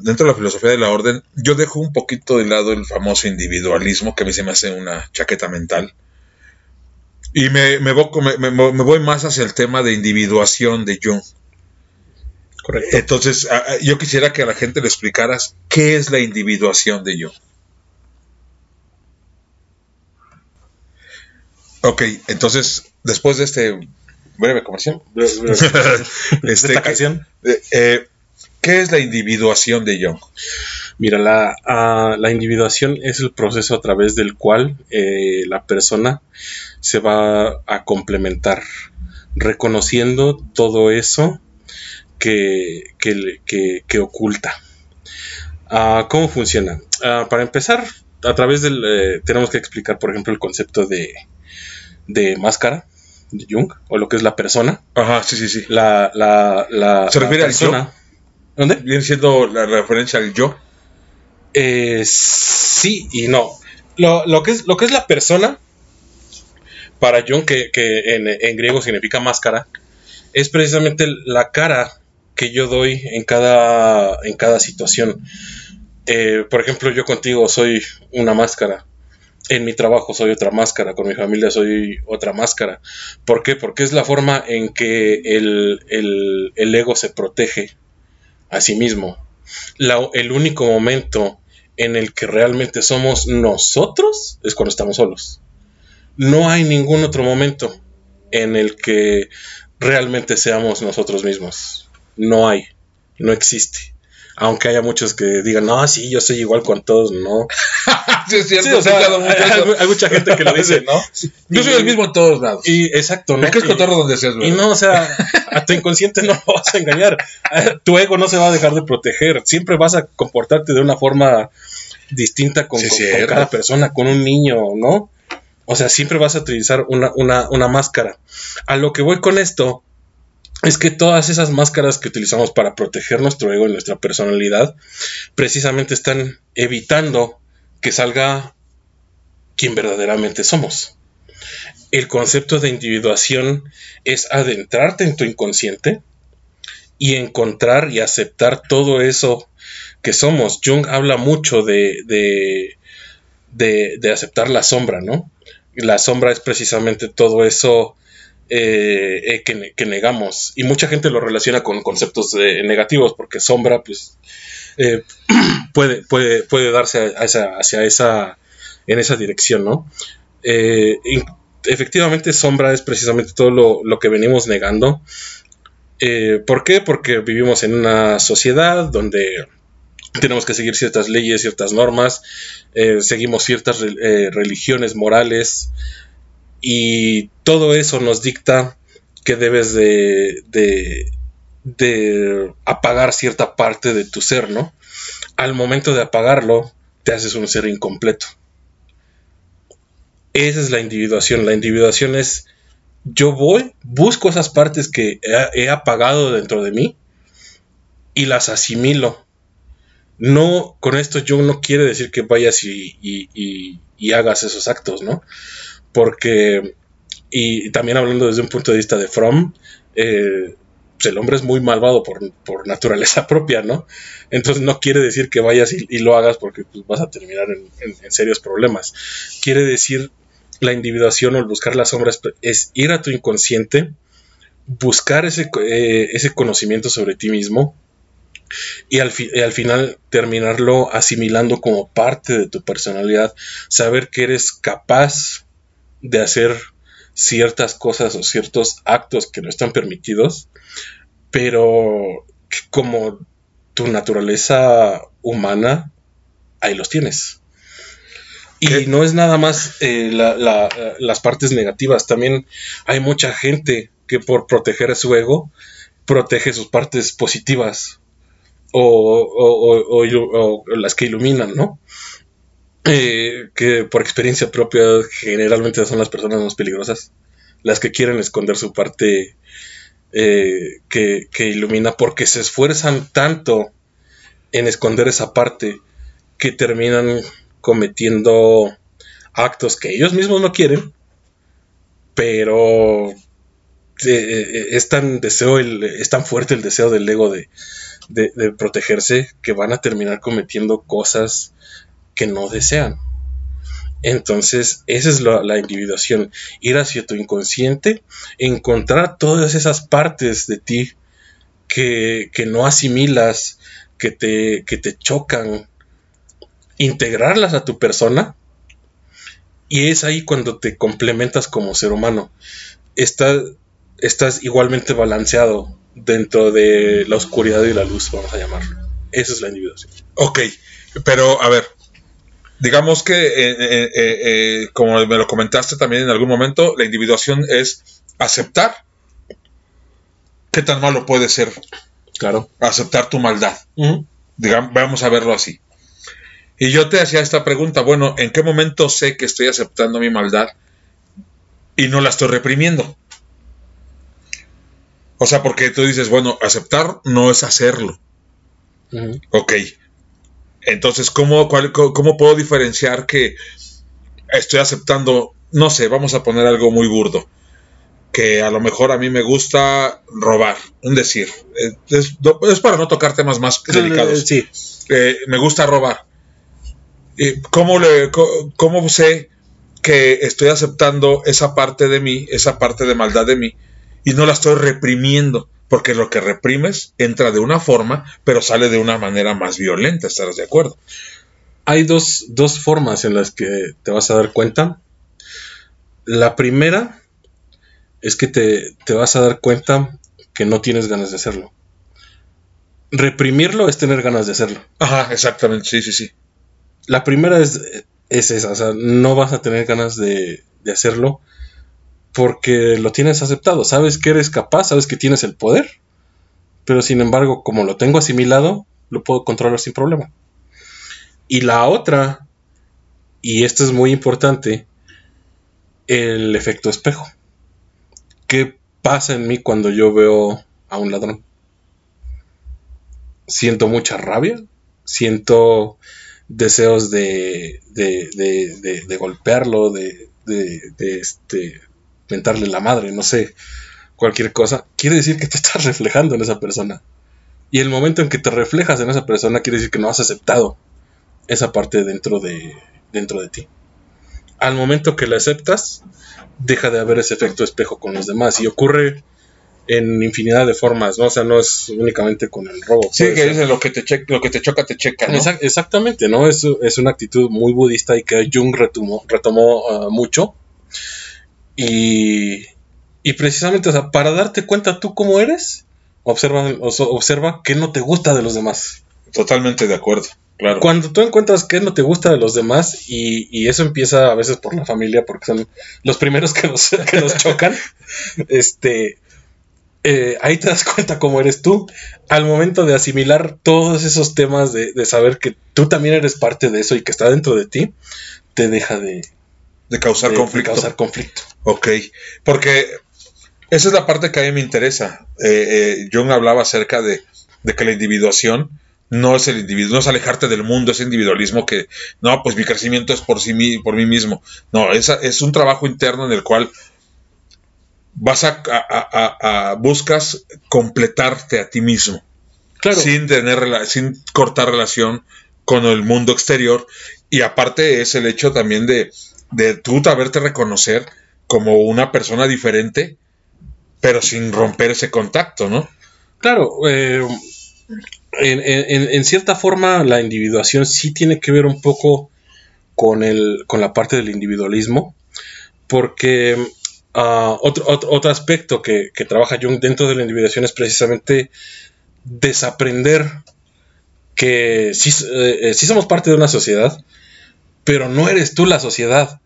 dentro de la filosofía de la orden, yo dejo un poquito de lado el famoso individualismo, que a mí se me hace una chaqueta mental. Y me, me, me, me voy más hacia el tema de individuación de Jung. Entonces, yo quisiera que a la gente le explicaras qué es la individuación de yo. Ok, entonces, después de este breve comercial, este, esta canción, eh, eh, ¿qué es la individuación de yo? Mira, la, la, individuación es el proceso a través del cual eh, la persona se va a complementar, reconociendo todo eso que, que, oculta. Ah, ¿Cómo funciona? Ah, para empezar, a través del... Eh, tenemos que explicar, por ejemplo, el concepto de, de máscara de Jung, o lo que es la persona. Ajá, sí, sí, sí. La, la, la, ¿Se refiere al yo? ¿Dónde? ¿Viene siendo la referencia al yo? Eh, sí y no. Lo, lo, que es, lo que es la persona, para Jung, que, que en, en, griego significa máscara, es precisamente la cara que yo doy en cada, en cada situación. Eh, por ejemplo, yo contigo soy una máscara. En mi trabajo soy otra máscara, con mi familia soy otra máscara. ¿Por qué? Porque es la forma en que el, ego se protege a sí mismo. el único momento en el que realmente somos nosotros es cuando estamos solos. No hay ningún otro momento en el que realmente seamos nosotros mismos. No hay, no existe. Aunque haya muchos que digan, no, sí, yo soy igual con todos, no. sí, es cierto, hay, mucha gente que lo dice, ¿no? Yo soy el mismo en todos lados. Y exacto, ¿no? Es que es cotorro donde seas, Y no, o sea, a tu inconsciente no lo vas a engañar. Tu ego no se va a dejar de proteger. Siempre vas a comportarte de una forma distinta con, con cada persona, con un niño, ¿no? O sea, siempre vas a utilizar una, una, máscara. A lo que voy con esto es que todas esas máscaras que utilizamos para proteger nuestro ego y nuestra personalidad, precisamente están evitando que salga quién verdaderamente somos. El concepto de individuación es adentrarte en tu inconsciente y encontrar y aceptar todo eso que somos. Jung habla mucho de, de, aceptar la sombra, ¿no? La sombra es precisamente todo eso eh, eh, que, negamos. Y mucha gente lo relaciona con conceptos negativos, porque sombra, pues, eh, puede, puede, puede, darse hacia esa, en esa dirección, ¿no? efectivamente, sombra es precisamente todo lo, que venimos negando. ¿Por qué? Porque vivimos en una sociedad donde tenemos que seguir ciertas leyes, ciertas normas, seguimos ciertas religiones morales, y todo eso nos dicta que debes de, de, apagar cierta parte de tu ser, ¿no? Al momento de apagarlo, te haces un ser incompleto. Esa es la individuación. La individuación es yo voy, busco esas partes que he, apagado dentro de mí y las asimilo. No, con esto yo no quiere decir que vayas y, y hagas esos actos, ¿no? Porque, y también hablando desde un punto de vista de Fromm, eh, pues el hombre es muy malvado por, naturaleza propia, ¿no? Entonces no quiere decir que vayas y, lo hagas porque pues, vas a terminar en, serios problemas. Quiere decir la individuación o el buscar las sombras es ir a tu inconsciente, buscar ese, eh, ese conocimiento sobre ti mismo y al, y al, final terminarlo asimilando como parte de tu personalidad, saber que eres capaz de hacer ciertas cosas o ciertos actos que no están permitidos, pero como tu naturaleza humana, ahí los tienes. Y no es nada más eh, las partes negativas, también hay mucha gente que por proteger a su ego, protege sus partes positivas o, o las que iluminan, ¿no? Eh, que por experiencia propia generalmente son las personas más peligrosas, las que quieren esconder su parte eh, que, ilumina porque se esfuerzan tanto en esconder esa parte que terminan cometiendo actos que ellos mismos no quieren, pero eh, es tan deseo es tan fuerte el deseo del ego de, de, protegerse que van a terminar cometiendo cosas que no desean. Entonces, esa es la, individuación, ir hacia tu inconsciente, encontrar todas esas partes de ti que, no asimilas, que te, que te chocan, integrarlas a tu persona, y es ahí cuando te complementas como ser humano. Estás igualmente balanceado dentro de la oscuridad y la luz, vamos a llamarlo. Esa es la individuación. Ok, pero a ver, digamos que, eh, eh, eh, como me lo comentaste también en algún momento, la individuación es aceptar qué tan malo puede ser. Claro. Aceptar tu maldad. Digamos, vamos a verlo así. Y yo te hacía esta pregunta, bueno, ¿en qué momento sé que estoy aceptando mi maldad y no la estoy reprimiendo? O sea, porque tú dices, bueno, aceptar no es hacerlo. Ok, entonces, ¿cómo, ¿cómo puedo diferenciar que estoy aceptando, no sé, vamos a poner algo muy burdo, que a lo mejor a mí me gusta robar, un decir, es, para no tocar temas más delicados. Sí. Eh, me gusta robar. ¿Cómo, le, ¿Cómo sé que estoy aceptando esa parte de mí, esa parte de maldad de mí, y no la estoy reprimiendo? Porque lo que reprimes entra de una forma, pero sale de una manera más violenta, ¿estarás de acuerdo? Hay dos, formas en las que te vas a dar cuenta. La primera es que te, te vas a dar cuenta que no tienes ganas de hacerlo. Reprimirlo es tener ganas de hacerlo. Ajá, exactamente, sí, sí, sí. La primera es, es esa, o sea, no vas a tener ganas de, de hacerlo porque lo tienes aceptado, sabes que eres capaz, sabes que tienes el poder, pero sin embargo, como lo tengo asimilado, lo puedo controlar sin problema. Y la otra, y esto es muy importante, el efecto espejo. ¿Qué pasa en mí cuando yo veo a un ladrón? Siento mucha rabia, siento deseos de, de, de, de golpearlo, de, de, este, mentarle la madre, no sé, cualquier cosa, quiere decir que te estás reflejando en esa persona. Y el momento en que te reflejas en esa persona quiere decir que no has aceptado esa parte dentro de, dentro de ti. Al momento que la aceptas, deja de haber ese efecto espejo con los demás y ocurre en infinidad de formas, ¿no? O sea, no es únicamente con el robo. Sí, que dice lo que te lo que te choca te checa, ¿no? exactamente, ¿no? Es, es una actitud muy budista y que Jung retomó, retomó ah, mucho. Y, y precisamente, o sea, para darte cuenta tú cómo eres, observa, observa qué no te gusta de los demás. Totalmente de acuerdo. Claro. Cuando tú encuentras qué no te gusta de los demás, y, y, eso empieza a veces por la familia, porque son los primeros que nos, que nos chocan, este, eh, ahí te das cuenta cómo eres tú. Al momento de asimilar todos esos temas, de, saber que tú también eres parte de eso y que está dentro de ti, te deja de, de causar conflicto. causar conflicto. Ok, porque esa es la parte que a mí me interesa. Eh, eh hablaba acerca de, que la individuación no es el individuo, no es alejarte del mundo, ese individualismo que, no, pues mi crecimiento es por sí por mí mismo. No, esa, es un trabajo interno en el cual vas a, buscas completarte a ti mismo. Sin tener sin cortar relación con el mundo exterior. Y aparte es el hecho también de, de tú saberte reconocer como una persona diferente, pero sin romper ese contacto, ¿no? Claro, eh, en, cierta forma la individuación sí tiene que ver un poco con, el, con la parte del individualismo, porque Ah, otro, otro, aspecto que, trabaja Jung dentro de la individuación es precisamente desaprender que sí, eh, somos parte de una sociedad, pero no eres tú la sociedad.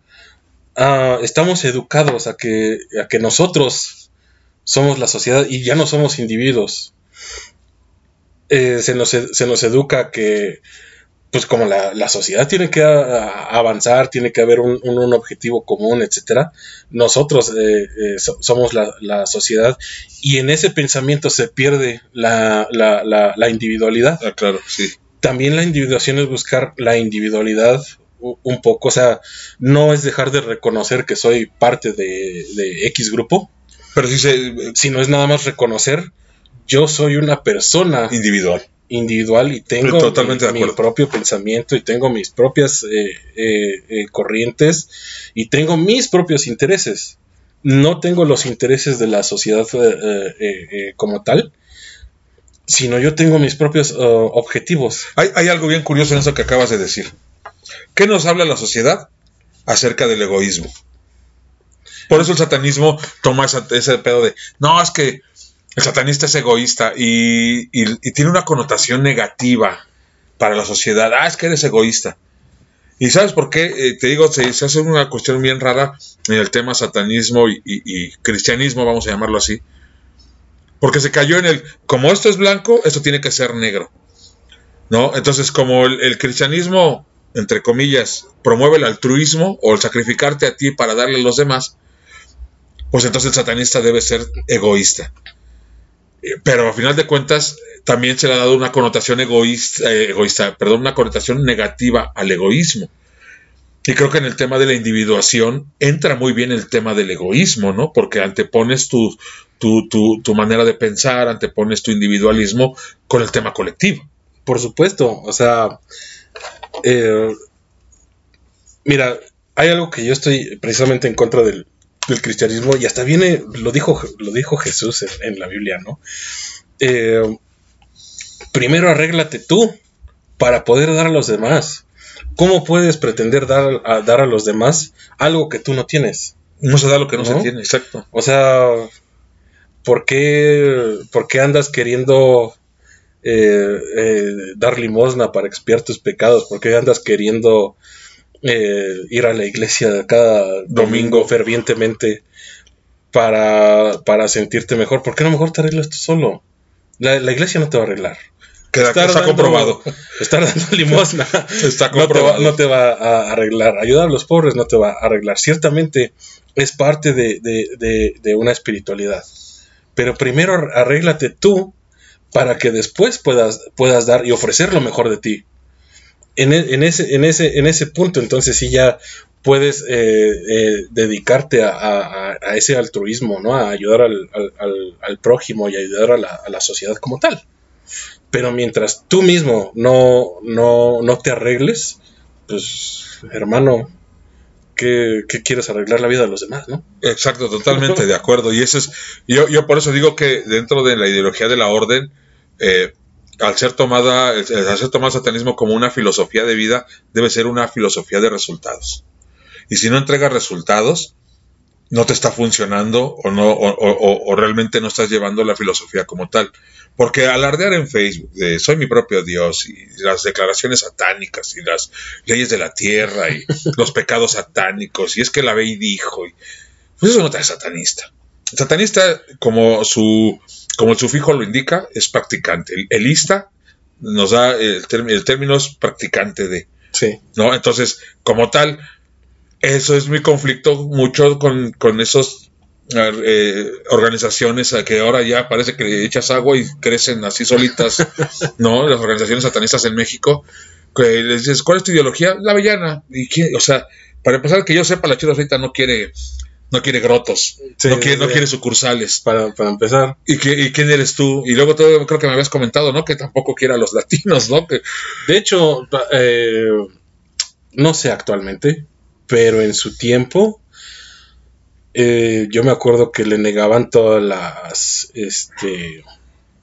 Ah, estamos educados a que, a que nosotros somos la sociedad y ya no somos individuos. Eh, se, nos, se, nos, educa que pues como la, sociedad tiene que avanzar, tiene que haber un, objetivo común, etcétera, nosotros eh, eh, somos la, sociedad y en ese pensamiento se pierde la, individualidad. Ah, claro, sí. También la individuación es buscar la individualidad un poco, o sea, no es dejar de reconocer que soy parte de, de X grupo, pero sí se, sino es nada más reconocer yo soy una persona individual individual y tengo mi, propio pensamiento y tengo mis propias eh, eh, eh, corrientes y tengo mis propios intereses. No tengo los intereses de la sociedad como tal, sino yo tengo mis propios objetivos. Hay, hay, algo bien curioso en eso que acabas de decir. ¿Qué nos habla la sociedad acerca del egoísmo? Por eso el satanismo toma ese pedo de, no, es que el satanista es egoísta y, tiene una connotación negativa para la sociedad. Ah, es que eres egoísta. ¿Y sabes por qué? Eh, te digo, se, hace una cuestión bien rara en el tema satanismo y, cristianismo, vamos a llamarlo así. Porque se cayó en el, como esto es blanco, esto tiene que ser negro. ¿No? Entonces, como el cristianismo, entre comillas, promueve el altruismo o el sacrificarte a ti para darle a los demás, pues entonces el satanista debe ser egoísta pero a final de cuentas también se le ha dado una connotación egoísta, eh, egoísta, perdón, una connotación negativa al egoísmo. Y creo que en el tema de la individuación entra muy bien el tema del egoísmo, ¿no? Porque antepones tu, tu, tu, manera de pensar, antepones tu individualismo con el tema colectivo. Por supuesto, o sea, eh, mira, hay algo que yo estoy precisamente en contra del, del cristianismo, y hasta viene, lo dijo, lo dijo Jesús en, la Biblia, ¿no? Eh, primero arréglate tú para poder dar a los demás. ¿Cómo puedes pretender dar a, dar a los demás algo que tú no tienes? No se da lo que no, se tiene, exacto. O sea, ¿por qué, por qué andas queriendo eh, eh, dar limosna para expiar tus pecados? ¿Por qué andas queriendo eh, ir a la iglesia cada domingo fervientemente para, para sentirte mejor. ¿Por qué no mejor te arreglas tú solo? La, iglesia no te va a arreglar. está comprobado. Estar dando limosna está comprobado. No, te va, a arreglar. Ayudar a los pobres no te va a arreglar. Ciertamente es parte de, de, de una espiritualidad. Pero primero arréglate tú para que después puedas, puedas dar y ofrecer lo mejor de ti en, e, ese, en, ese, en ese punto, entonces sí ya puedes eh, eh, dedicarte a, ese altruismo, ¿no? A ayudar al, prójimo y ayudar a la, a la, sociedad como tal. Pero mientras tú mismo no, no, no te arregles, pues, hermano, ¿qué, quieres arreglar la vida de los demás, no? Exacto, totalmente de acuerdo. Y eso es, yo, yo por eso digo que dentro de la ideología de la orden, eh, al ser tomada, al ser tomado el satanismo como una filosofía de vida, debe ser una filosofía de resultados. Y si no entrega resultados, no te está funcionando o no o, realmente no estás llevando la filosofía como tal. Porque alardear en Facebook de soy mi propio Dios y las declaraciones satánicas y las leyes de la tierra y los pecados satánicos y es que la ve y dijo, y, pues eso no te es satanista. satanista, como su, como el sufijo lo indica, es practicante. El, elista nos da el, el término es practicante de. Sí. ¿no? Entonces, como tal, eso es mi conflicto mucho con, con esos eh, organizaciones que ahora ya parece que le echas agua y crecen así solitas, ¿no? Las organizaciones satanistas en México, que les dices, ¿cuál es tu ideología? La avellana. Y o sea, para empezar, que yo sepa, la Chida ahorita no quiere no quiere grotos, no, quiere, no quiere sucursales. Para, para empezar. ¿Y, ¿Y, quién eres tú? Y luego todo, creo que me habías comentado, ¿no? Que tampoco quiere a los latinos, ¿no? Que... De hecho, eh, no sé actualmente, pero en su tiempo eh, yo me acuerdo que le negaban todas las este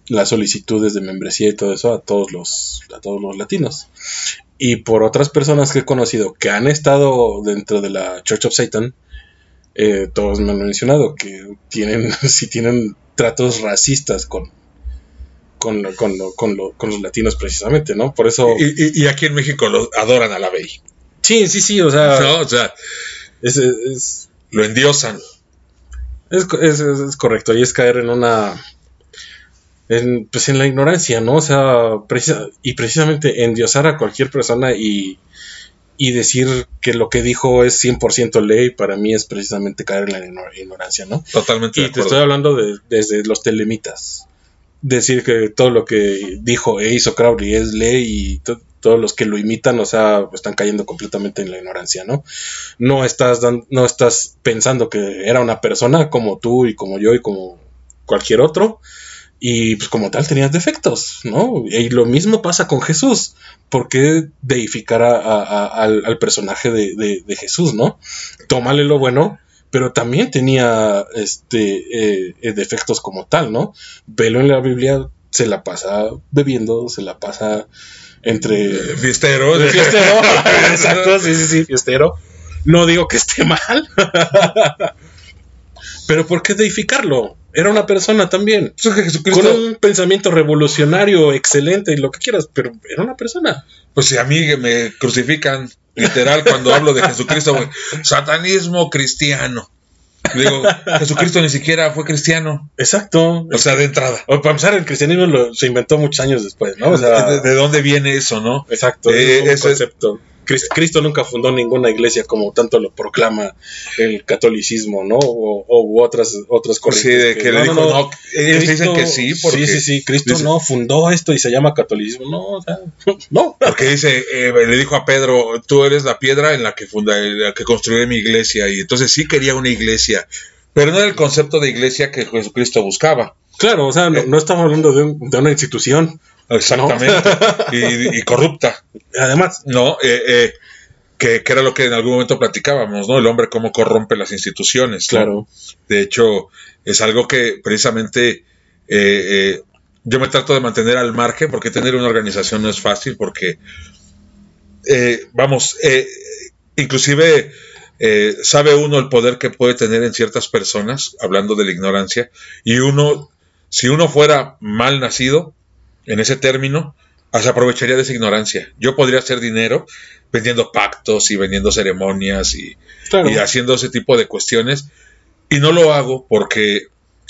las solicitudes de membresía y todo eso a todos los a todos los latinos y por otras personas que he conocido que han estado dentro de la Church of Satan eh, todos me han mencionado que tienen si tienen tratos racistas con con, con, con, los latinos precisamente, ¿no? Por eso... Y, aquí en México lo adoran a la Bey. Sí, sí, sí, o sea. No, o sea. Es, lo endiosan. Es, es, correcto, y es caer en una. En, pues en la ignorancia, ¿no? O sea, y precisamente endiosar a cualquier persona y, y decir que lo que dijo es 100% ley, para mí es precisamente caer en la ignorancia, ¿no? Totalmente. Y te estoy hablando de, desde los telemitas. Decir que todo lo que dijo e hizo Crowley es ley y todos los que lo imitan, o sea, están cayendo completamente en la ignorancia, ¿no? No estás, no estás pensando que era una persona como tú y como yo y como cualquier otro, y pues como tal tenías defectos, ¿no? Y lo mismo pasa con Jesús. ¿Por qué deificar al, personaje de, Jesús, ¿no? Tómale lo bueno, pero también tenía este eh, defectos como tal, ¿no? Velo en la Biblia, se la pasa bebiendo, se la pasa entre... Fiestero. Fiestero, exacto, sí, sí, sí, fiestero. No digo que esté mal. Pero ¿por qué deificarlo? Era una persona también. Con un pensamiento revolucionario, excelente y lo que quieras, pero era una persona. Pues si a mí me crucifican, literal, cuando hablo de Jesucristo, satanismo cristiano. Digo, Jesucristo ni siquiera fue cristiano. Exacto. O sea, de entrada. O para empezar, el cristianismo se inventó muchos años después, ¿no? O sea, ¿De, dónde viene eso, no? Exacto. Eh, es un concepto. Cristo nunca fundó ninguna iglesia como tanto lo proclama el catolicismo, ¿no? O, u otras, otras corrientes. Sí, de que, le dijo, no, ellos dicen que sí, porque... Sí, sí, sí, Cristo no fundó esto y se llama catolicismo, no, o sea, no. Porque dice, eh, le dijo a Pedro, tú eres la piedra en la que funda, en la que construiré mi iglesia, y entonces sí quería una iglesia, pero no era el concepto de iglesia que Jesucristo buscaba. Claro, o sea, no, eh, estamos hablando de, de una institución. Exactamente. y, corrupta. Además. No, eh, eh, que, era lo que en algún momento platicábamos, ¿no? El hombre cómo corrompe las instituciones. Claro. De hecho, es algo que precisamente eh, yo me trato de mantener al margen porque tener una organización no es fácil porque, vamos, inclusive sabe uno el poder que puede tener en ciertas personas, hablando de la ignorancia, y uno, si uno fuera mal nacido, en ese término, se aprovecharía de esa ignorancia. Yo podría hacer dinero vendiendo pactos y vendiendo ceremonias y, haciendo ese tipo de cuestiones. Y no lo hago porque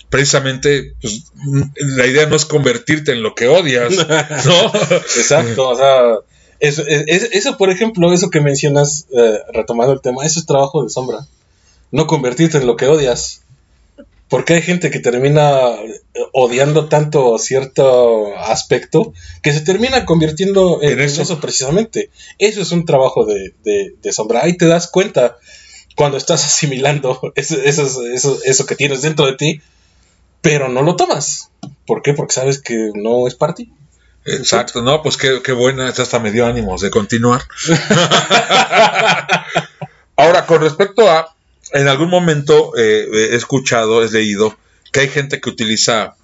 precisamente pues, la idea no es convertirte en lo que odias, ¿no? Exacto, o sea, eso, por ejemplo, eso que mencionas, eh, retomando el tema, eso es trabajo de sombra. No convertirte en lo que odias. Porque hay gente que termina eh, odiando tanto cierto aspecto que se termina convirtiendo en, eso? precisamente. Eso es un trabajo de, sombra. Ahí te das cuenta cuando estás asimilando eso, eso, que tienes dentro de ti, pero no lo tomas. ¿Por qué? Porque sabes que no es para ti. Exacto, no, pues qué, qué buena, hasta me dio ánimos de continuar. Ahora, con respecto a en algún momento eh, he escuchado, he leído que hay gente que utiliza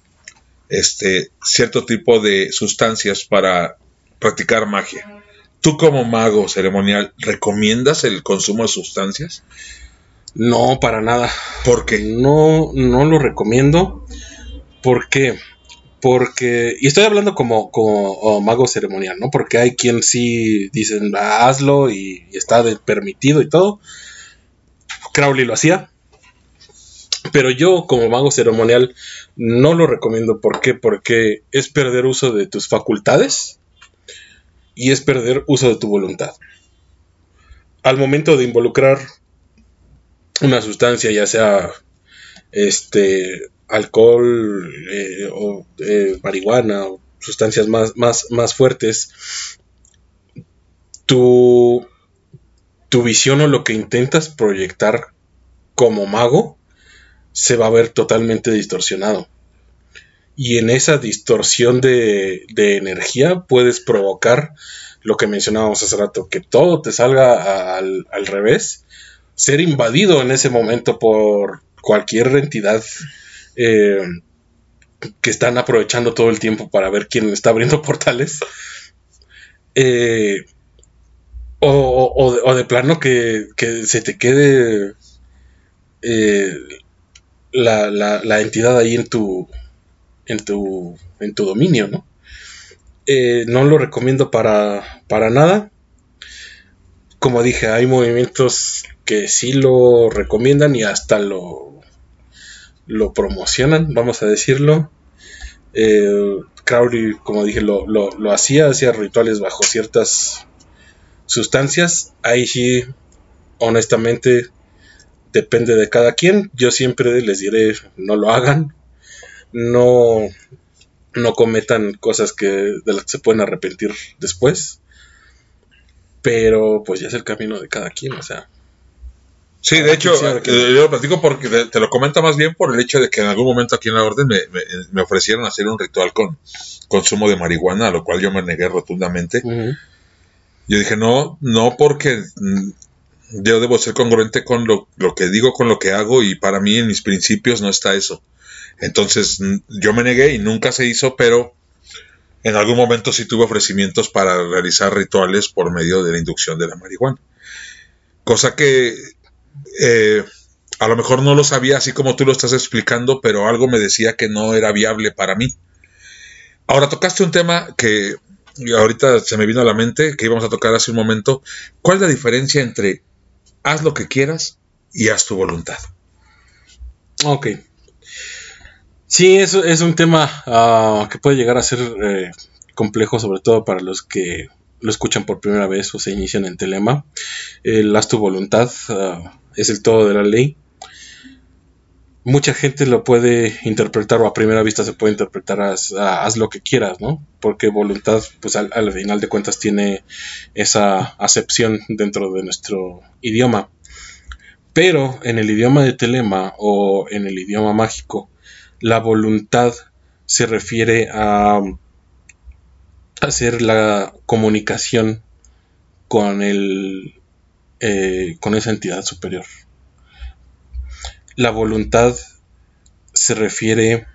este cierto tipo de sustancias para practicar magia. ¿Tú como mago ceremonial recomiendas el consumo de sustancias? No, para nada. ¿Por qué? No, no lo recomiendo. ¿Por qué? Porque, y estoy hablando como, como oh, mago ceremonial, ¿no? Porque hay quien sí dicen, ah, hazlo y, y está permitido y todo. Crowley lo hacía. Pero yo, como mago ceremonial, no lo recomiendo. ¿Por qué? Porque es perder uso de tus facultades y es perder uso de tu voluntad. Al momento de involucrar una sustancia, ya sea este alcohol eh, o eh, marihuana o sustancias más, más, más fuertes, tu tu visión o lo que intentas proyectar como mago se va a ver totalmente distorsionado. Y en esa distorsión de, energía puedes provocar lo que mencionábamos hace rato, que todo te salga al, revés, ser invadido en ese momento por cualquier entidad eh, que están aprovechando todo el tiempo para ver quién está abriendo portales. Eh, o, de plano que, se te quede eh, la, entidad ahí en tu, en tu, en tu dominio, ¿no? Eh, no lo recomiendo para, para nada. Como dije, hay movimientos que sí lo recomiendan y hasta lo, lo promocionan, vamos a decirlo. Eh, Crowley, como dije, lo, lo hacía, hacía rituales bajo ciertas sustancias, ahí sí, honestamente, depende de cada quien. Yo siempre les diré, no lo hagan, no, no cometan cosas que, de las que se pueden arrepentir después. Pero pues ya es el camino de cada quien, o sea. Sí, de hecho, eh, yo lo platico porque te, lo comento más bien por el hecho de que en algún momento aquí en la orden me, ofrecieron hacer un ritual con consumo de marihuana, a lo cual yo me negué rotundamente. Yo dije, no, no porque mm, yo debo ser congruente con lo, que digo, con lo que hago y para mí en mis principios no está eso. Entonces mm, yo me negué y nunca se hizo, pero en algún momento sí tuve ofrecimientos para realizar rituales por medio de la inducción de la marihuana. Cosa que eh, a lo mejor no lo sabía así como tú lo estás explicando, pero algo me decía que no era viable para mí. Ahora tocaste un tema que y ahorita se me vino a la mente que íbamos a tocar hace un momento, ¿cuál es la diferencia entre haz lo que quieras y haz tu voluntad? Ok. Sí, eso es un tema ah, que puede llegar a ser eh, complejo, sobre todo para los que lo escuchan por primera vez o se inician en Telema. El haz tu voluntad ah, es el todo de la ley mucha gente lo puede interpretar o a primera vista se puede interpretar haz lo que quieras, ¿no? Porque voluntad, pues al, final de cuentas tiene esa acepción dentro de nuestro idioma. Pero en el idioma de Telema o en el idioma mágico, la voluntad se refiere a hacer la comunicación con el eh, con esa entidad superior la voluntad se refiere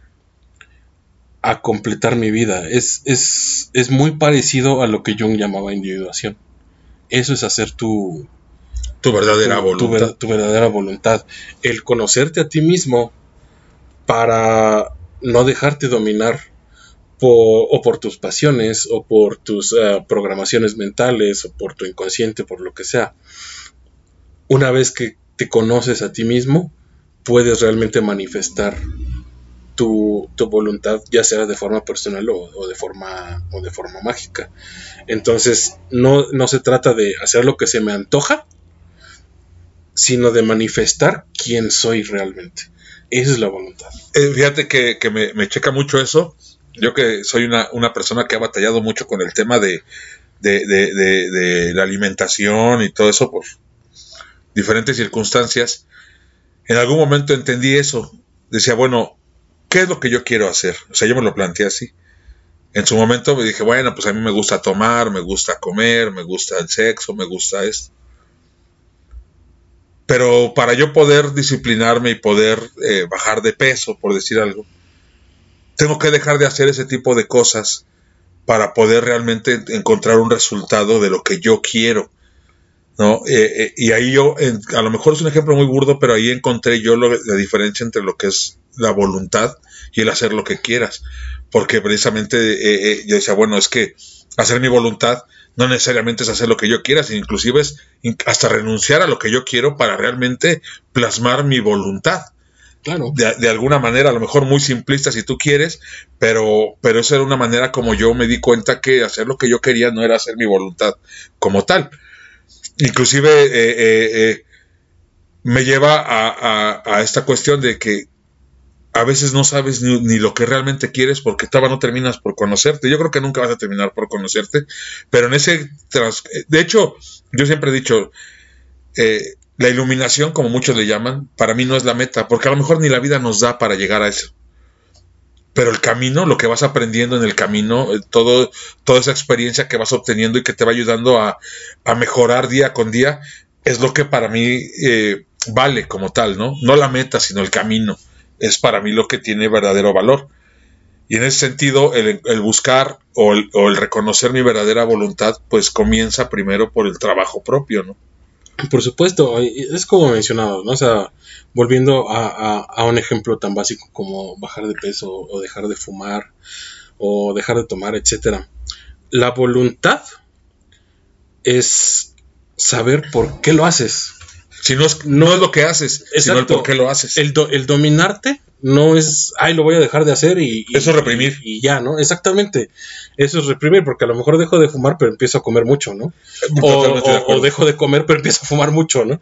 a completar mi vida. Es, es, muy parecido a lo que Jung llamaba individuación. Eso es hacer tu, tu verdadera voluntad. Tu, verdadera voluntad. El conocerte a ti mismo para no dejarte dominar por, o por tus pasiones o por tus eh, programaciones mentales o por tu inconsciente, por lo que sea. Una vez que te conoces a ti mismo, puedes realmente manifestar tu, voluntad, ya sea de forma personal o, de, forma, o de forma mágica. Entonces, no, no se trata de hacer lo que se me antoja, sino de manifestar quién soy realmente. Esa es la voluntad. Eh, fíjate que, me, checa mucho eso. Yo que soy una, una, persona que ha batallado mucho con el tema de, de, la alimentación y todo eso por diferentes circunstancias. En algún momento entendí eso. Decía, bueno, ¿qué es lo que yo quiero hacer? O sea, yo me lo planteé así. En su momento me dije, bueno, pues a mí me gusta tomar, me gusta comer, me gusta el sexo, me gusta esto. Pero para yo poder disciplinarme y poder eh, bajar de peso, por decir algo, tengo que dejar de hacer ese tipo de cosas para poder realmente encontrar un resultado de lo que yo quiero. ¿No? Eh, eh, y ahí yo, a lo mejor es un ejemplo muy burdo, pero ahí encontré yo la diferencia entre lo que es la voluntad y el hacer lo que quieras. Porque precisamente yo decía, bueno, es que hacer mi voluntad no necesariamente es hacer lo que yo quiera, sino inclusive es hasta renunciar a lo que yo quiero para realmente plasmar mi voluntad. Claro. De, alguna manera, a lo mejor muy simplista si tú quieres, pero, pero esa era una manera como yo me di cuenta que hacer lo que yo quería no era hacer mi voluntad como tal. Inclusive eh, eh, eh, me lleva a, esta cuestión de que a veces no sabes ni, lo que realmente quieres porque todavía no terminas por conocerte. Yo creo que nunca vas a terminar por conocerte, pero en ese... De hecho, yo siempre he dicho, eh, la iluminación, como muchos le llaman, para mí no es la meta, porque a lo mejor ni la vida nos da para llegar a eso. Pero el camino, lo que vas aprendiendo en el camino, eh, todo, toda esa experiencia que vas obteniendo y que te va ayudando a, mejorar día con día, es lo que para mí eh, vale como tal, ¿no? No la meta, sino el camino es para mí lo que tiene verdadero valor. Y en ese sentido, el, buscar o el, reconocer mi verdadera voluntad, pues comienza primero por el trabajo propio, ¿no? Por supuesto, es como mencionado, ¿no? O sea, volviendo a, un ejemplo tan básico como bajar de peso o dejar de fumar o dejar de tomar, etcétera. La voluntad es saber por qué lo haces. Si no es, no es lo que haces, sino el por qué lo haces. El, el, dominarte no es, ay, lo voy a dejar de hacer y... Eso es reprimir. Y, ya, ¿no? Exactamente. Eso es reprimir, porque a lo mejor dejo de fumar, pero empiezo a comer mucho, ¿no? O, dejo de comer, pero empiezo a fumar mucho, ¿no?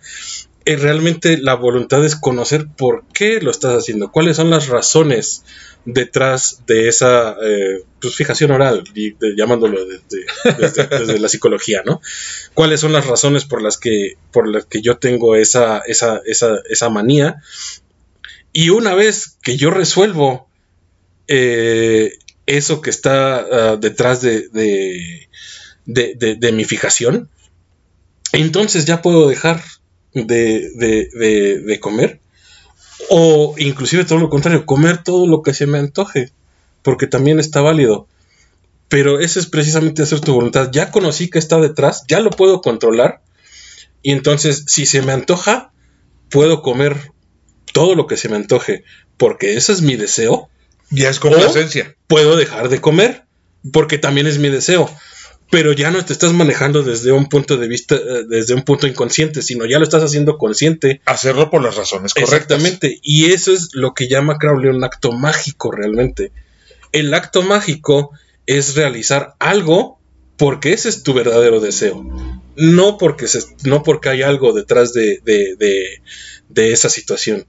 Eh, realmente la voluntad es conocer por qué lo estás haciendo, cuáles son las razones detrás de esa eh, pues, fijación oral, llamándolo desde, la psicología, ¿no? ¿Cuáles son las razones por las que, por las que yo tengo esa, esa, esa, esa manía? Y una vez que yo resuelvo eh, eso que está ah, detrás de, de, mi fijación, entonces ya puedo dejar de, comer o inclusive todo lo contrario, comer todo lo que se me antoje, porque también está válido. Pero eso es precisamente hacer tu voluntad. Ya conocí que está detrás, ya lo puedo controlar. Y entonces, si se me antoja, puedo comer todo lo que se me antoje, porque ese es mi deseo. Ya es complacencia. Puedo dejar de comer, porque también es mi deseo pero ya no te estás manejando desde un punto de vista, eh, desde un punto inconsciente, sino ya lo estás haciendo consciente. Hacerlo por las razones correctas. Exactamente, y eso es lo que llama Crowley un acto mágico realmente. El acto mágico es realizar algo porque ese es tu verdadero deseo, no porque, se, no porque hay algo detrás de, de, de, de esa situación.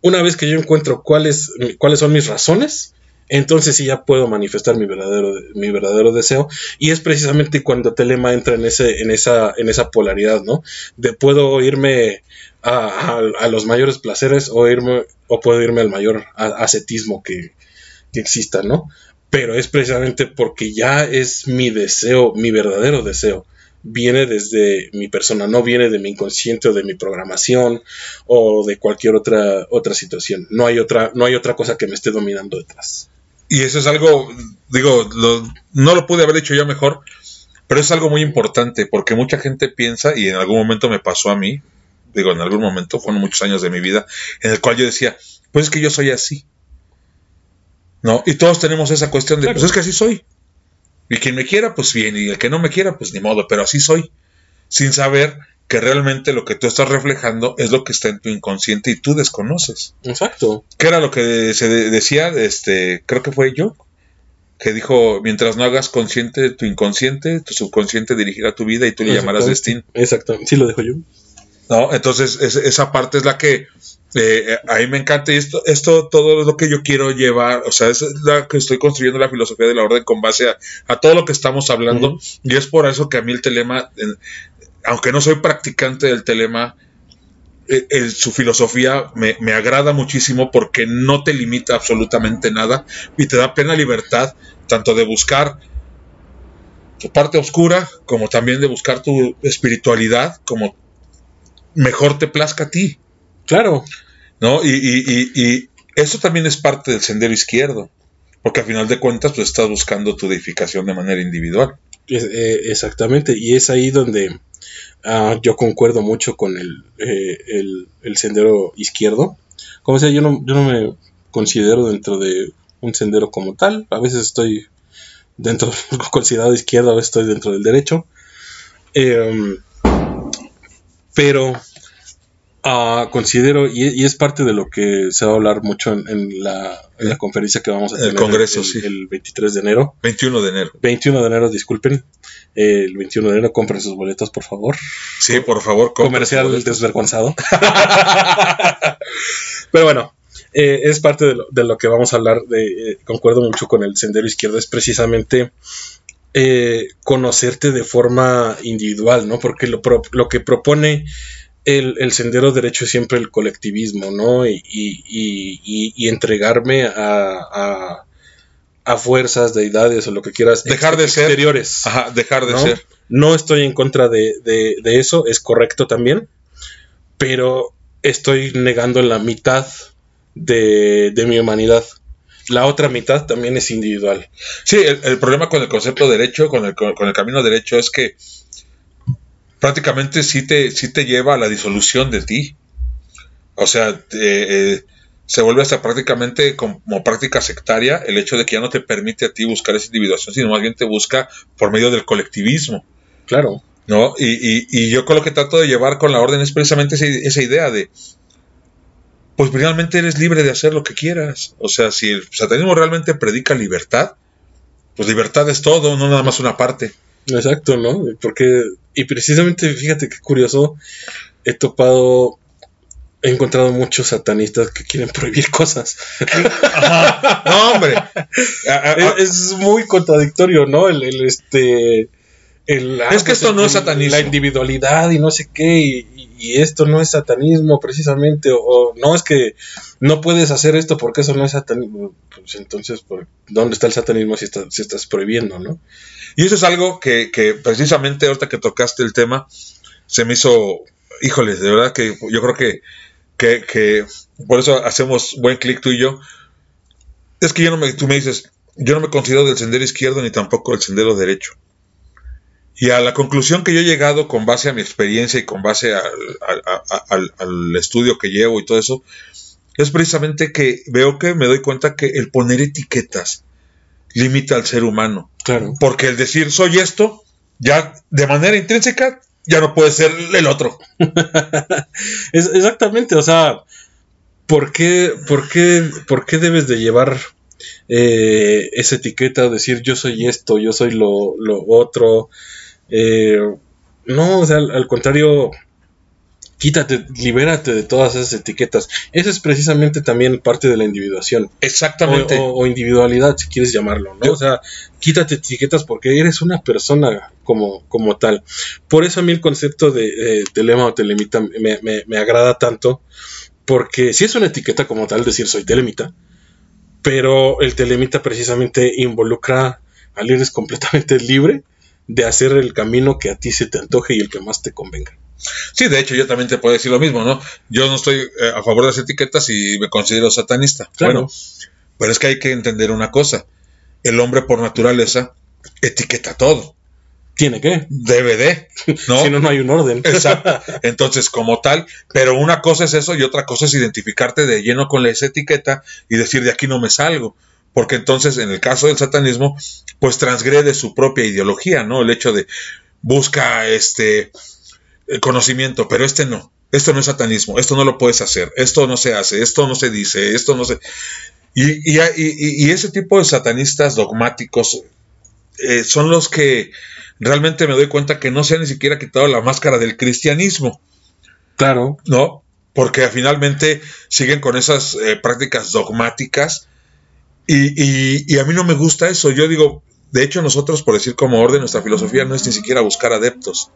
Una vez que yo encuentro cuáles, cuáles son mis razones, entonces sí ya puedo manifestar mi verdadero, mi verdadero deseo. Y es precisamente cuando Telema entra en, ese, en, esa, en esa polaridad, ¿no? De puedo irme a, los mayores placeres o, irme, o puedo irme al mayor ascetismo que, que exista, ¿no? Pero es precisamente porque ya es mi deseo, mi verdadero deseo viene desde mi persona, no viene de mi inconsciente o de mi programación o de cualquier otra otra situación. No hay otra no hay otra cosa que me esté dominando detrás. Y eso es algo, digo, no lo pude haber dicho yo mejor, pero es algo muy importante porque mucha gente piensa, y en algún momento me pasó a mí, digo, en algún momento, fueron muchos años de mi vida, en el cual yo decía, pues es que yo soy así. ¿No? Y todos tenemos esa cuestión de, pues es que así soy. Y quien me quiera, pues bien, y el que no me quiera, pues ni modo, pero así soy. Sin saber que realmente lo que tú estás reflejando es lo que está en tu inconsciente y tú desconoces. Exacto. ¿Qué era lo que se decía? Este, creo que fue yo, que dijo, mientras no hagas consciente tu inconsciente, tu subconsciente dirigirá tu vida y tú le llamarás destino. Exacto, sí lo dejo yo. ¿no? Entonces, esa parte es la que eh, a mí me encanta y esto, esto todo es lo que yo quiero llevar, o sea, es la que estoy construyendo la filosofía de la orden con base a, todo lo que estamos hablando y es por eso que a mí el telema, aunque no soy practicante del telema, eh, su filosofía me, me, agrada muchísimo porque no te limita absolutamente nada y te da plena libertad tanto de buscar tu parte oscura como también de buscar tu espiritualidad como mejor te plazca a ti. Claro. ¿No? Y, y, y, eso también es parte del sendero izquierdo, porque al final de cuentas tú estás buscando tu edificación de manera individual. Eh, exactamente, y es ahí donde ah, yo concuerdo mucho con el, eh, el, sendero izquierdo. Como sea, yo no, yo no me considero dentro de un sendero como tal, a veces estoy dentro, considerado izquierdo, a veces estoy dentro del derecho. Em, pero Ah, considero, y, es parte de lo que se va a hablar mucho en, la, conferencia que vamos a tener el, Congreso, el, 23 de enero. 21 de enero. 21 de enero, disculpen. el 21 de enero compren sus boletos, por favor. Sí, por favor. Comercial desvergonzado. Pero bueno, eh, es parte de lo, que vamos a hablar. De, eh, concuerdo mucho con el sendero izquierdo, es precisamente eh, conocerte de forma individual, ¿no? Porque lo, lo que propone el, sendero derecho es siempre el colectivismo, ¿no? Y, y, entregarme a, a, fuerzas, deidades o lo que quieras. Dejar de ser. Exteriores. Ajá, dejar de ser. No estoy en contra de, eso, es correcto también, pero estoy negando la mitad de, mi humanidad. La otra mitad también es individual. Sí, el, problema con el concepto derecho, con el, con el camino derecho, es que prácticamente sí te, sí te lleva a la disolución de ti. O sea, eh, se vuelve hasta prácticamente como, práctica sectaria el hecho de que ya no te permite a ti buscar esa individuación, sino más bien te busca por medio del colectivismo. Claro. ¿No? Y, y, yo con lo que trato de llevar con la orden es precisamente esa, idea de, pues realmente eres libre de hacer lo que quieras. O sea, si el satanismo realmente predica libertad, pues libertad es todo, no nada más una parte. Exacto, ¿no? Porque, y precisamente, fíjate qué curioso, he topado, he encontrado muchos satanistas que quieren prohibir cosas. No, hombre. es, muy contradictorio, ¿no? El, el este... El, es que esto no es satanismo. La individualidad y no sé qué, y, y esto no es satanismo precisamente, o, no es que no puedes hacer esto porque eso no es satanismo. Pues entonces, ¿dónde está el satanismo si, si estás prohibiendo, no? Y eso es algo que, precisamente ahorita que tocaste el tema, se me hizo, híjoles, de verdad que yo creo que, que, por eso hacemos buen clic tú y yo. Es que yo no me, tú me dices, yo no me considero del sendero izquierdo ni tampoco del sendero derecho. Y a la conclusión que yo he llegado con base a mi experiencia y con base al, al, estudio que llevo y todo eso, es precisamente que veo que me doy cuenta que el poner etiquetas limita al ser humano. Claro. Porque el decir soy esto, ya de manera intrínseca, ya no puede ser el otro. es, exactamente, o sea, ¿por qué, por qué, por qué debes de llevar eh, esa etiqueta decir yo soy esto, yo soy lo, lo otro? Eh, no, o sea, al contrario, quítate, libérate de todas esas etiquetas. Esa es precisamente también parte de la individuación. Exactamente. O, individualidad, si quieres llamarlo, ¿no? O sea, quítate etiquetas porque eres una persona como, como tal. Por eso a mí el concepto de telema o telemita me, me, agrada tanto, porque si es una etiqueta como tal, decir soy telemita, pero el telemita precisamente involucra al eres completamente libre de hacer el camino que a ti se te antoje y el que más te convenga. Sí, de hecho, yo también te puedo decir lo mismo, ¿no? Yo no estoy eh, a favor de las etiquetas y me considero satanista. Claro. pero es que hay que entender una cosa. El hombre por naturaleza etiqueta todo. Tiene que. Debe de. ¿no? si no, no hay un orden. Exacto. Entonces, como tal, pero una cosa es eso y otra cosa es identificarte de lleno con esa etiqueta y decir de aquí no me salgo. Porque entonces, en el caso del satanismo, pues transgrede su propia ideología, ¿no? El hecho de busca este conocimiento, pero este no. Esto no es satanismo, esto no lo puedes hacer, esto no se hace, esto no se dice, esto no se... Y, y, ese tipo de satanistas dogmáticos eh, son los que realmente me doy cuenta que no se han ni siquiera quitado la máscara del cristianismo. Claro. ¿No? Porque finalmente siguen con esas eh, prácticas dogmáticas y, y, a mí no me gusta eso. Yo digo, de hecho nosotros, por decir como orden, nuestra filosofía no es ni siquiera buscar adeptos.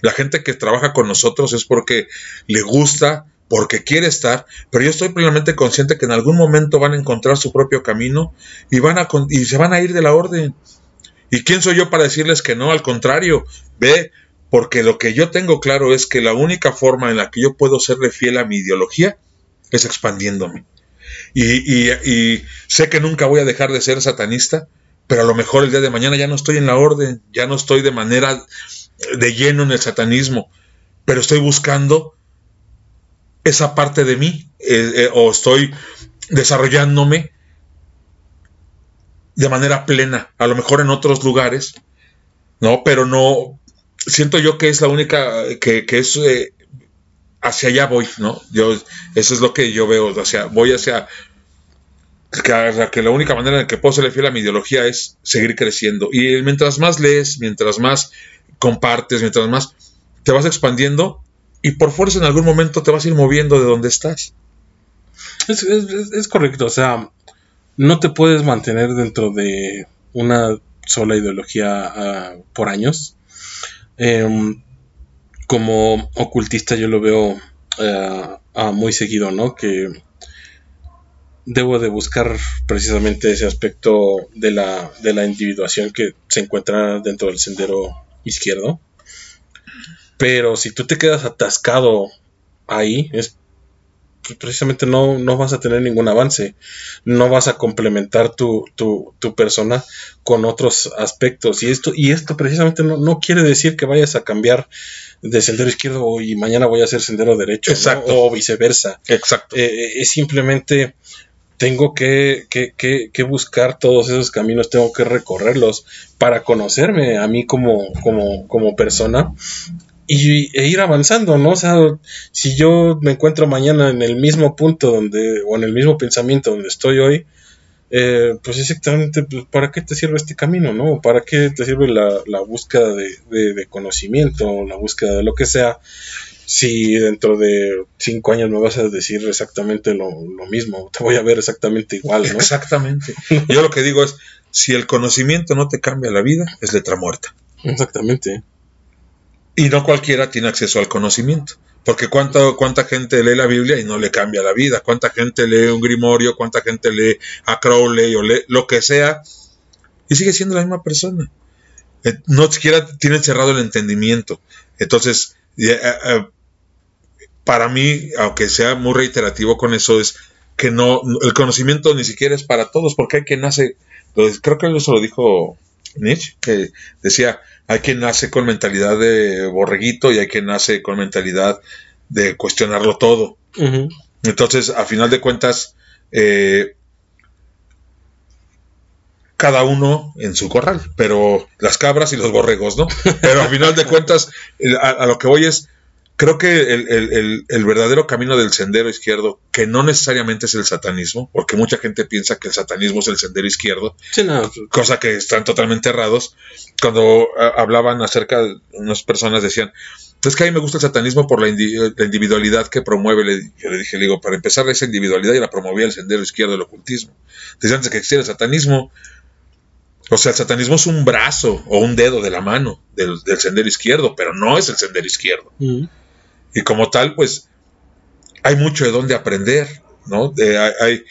La gente que trabaja con nosotros es porque le gusta, porque quiere estar, pero yo estoy plenamente consciente que en algún momento van a encontrar su propio camino y, van a, y se van a ir de la orden. ¿Y quién soy yo para decirles que no? Al contrario, ve, porque lo que yo tengo claro es que la única forma en la que yo puedo serle fiel a mi ideología es expandiéndome. Y, y, sé que nunca voy a dejar de ser satanista, pero a lo mejor el día de mañana ya no estoy en la orden, ya no estoy de manera de lleno en el satanismo, pero estoy buscando esa parte de mí eh, eh, o estoy desarrollándome de manera plena, a lo mejor en otros lugares, ¿no? Pero no, siento yo que es la única, que, es, eh, hacia allá voy, ¿no? Yo, eso es lo que yo veo, o sea, voy hacia, que, que la única manera en que puedo ser fiel a mi ideología es seguir creciendo. Y mientras más lees, mientras más compartes, mientras más te vas expandiendo y por fuerza en algún momento te vas a ir moviendo de donde estás. Es, correcto, o sea, no te puedes mantener dentro de una sola ideología ah, por años. Em, como ocultista yo lo veo eh, muy seguido, ¿no? Que debo de buscar precisamente ese aspecto de la, de la individuación que se encuentra dentro del sendero izquierdo. Pero si tú te quedas atascado ahí, es precisamente no, no vas a tener ningún avance. No vas a complementar tu, tu, tu persona con otros aspectos. Y esto, y esto precisamente no, no, quiere decir que vayas a cambiar de sendero izquierdo y mañana voy a ser sendero derecho. O viceversa. Exacto. Eh, eh, es simplemente tengo que, que, que, buscar todos esos caminos, tengo que recorrerlos para conocerme a mí como, como, como persona y, e ir avanzando, ¿no? O sea, si yo me encuentro mañana en el mismo punto donde, o en el mismo pensamiento donde estoy hoy, eh, pues exactamente, pues, ¿para qué te sirve este camino, no? ¿Para qué te sirve la, la búsqueda de, de, de, conocimiento, la búsqueda de lo que sea? Si dentro de cinco años me vas a decir exactamente lo, lo mismo, te voy a ver exactamente igual, ¿no? Exactamente. Yo lo que digo es, si el conocimiento no te cambia la vida, es letra muerta. Exactamente. Y no cualquiera tiene acceso al conocimiento. Porque cuánta, cuánta gente lee la Biblia y no le cambia la vida. Cuánta gente lee un grimorio, cuánta gente lee a Crowley o lee lo que sea y sigue siendo la misma persona. Eh, no siquiera tiene cerrado el entendimiento. Entonces, eh, eh, para mí, aunque sea muy reiterativo con eso, es que no, el conocimiento ni siquiera es para todos, porque hay quien nace, pues, creo que eso lo dijo Nietzsche, que decía, hay quien nace con mentalidad de borreguito y hay quien nace con mentalidad de cuestionarlo todo. Entonces, a final de cuentas, eh, cada uno en su corral, pero las cabras y los borregos, ¿no? Pero a final de cuentas, a, lo que voy es, creo que el, verdadero camino del sendero izquierdo, que no necesariamente es el satanismo, porque mucha gente piensa que el satanismo es el sendero izquierdo, cosa que están totalmente errados. Cuando hablaban acerca de unas personas decían, es que a mí me gusta el satanismo por la, individualidad que promueve. Le, yo le dije, le digo, para empezar, esa individualidad ya la promovía el sendero izquierdo del ocultismo. Desde antes que existiera el satanismo, o sea, el satanismo es un brazo o un dedo de la mano del, sendero izquierdo, pero no es el sendero izquierdo. Y como tal, pues hay mucho de dónde aprender, ¿no? hay,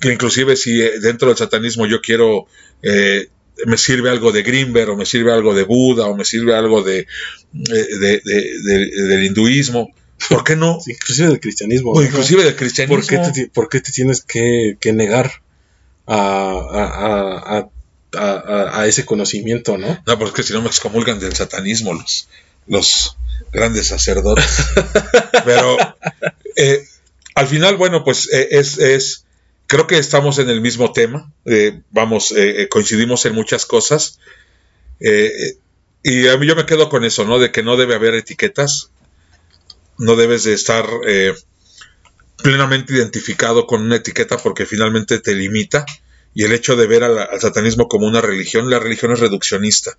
que inclusive si eh, dentro del satanismo yo quiero, eh, me sirve algo de Grimberg, o me sirve algo de Buda, o me sirve algo de, de, del hinduismo, ¿por qué no? inclusive del cristianismo. O inclusive del cristianismo. ¿Por qué te, por qué te tienes que, que negar a, a, a, a, ese conocimiento, no? No, porque si no me excomulgan del satanismo los, los, grandes sacerdotes. Pero eh, al final, bueno, pues eh, es, es, creo que estamos en el mismo tema, eh, vamos, coincidimos en muchas cosas. y a mí yo me quedo con eso, ¿no? De que no debe haber etiquetas, no debes de estar plenamente identificado con una etiqueta porque finalmente te limita. Y el hecho de ver al, al satanismo como una religión, la religión es reduccionista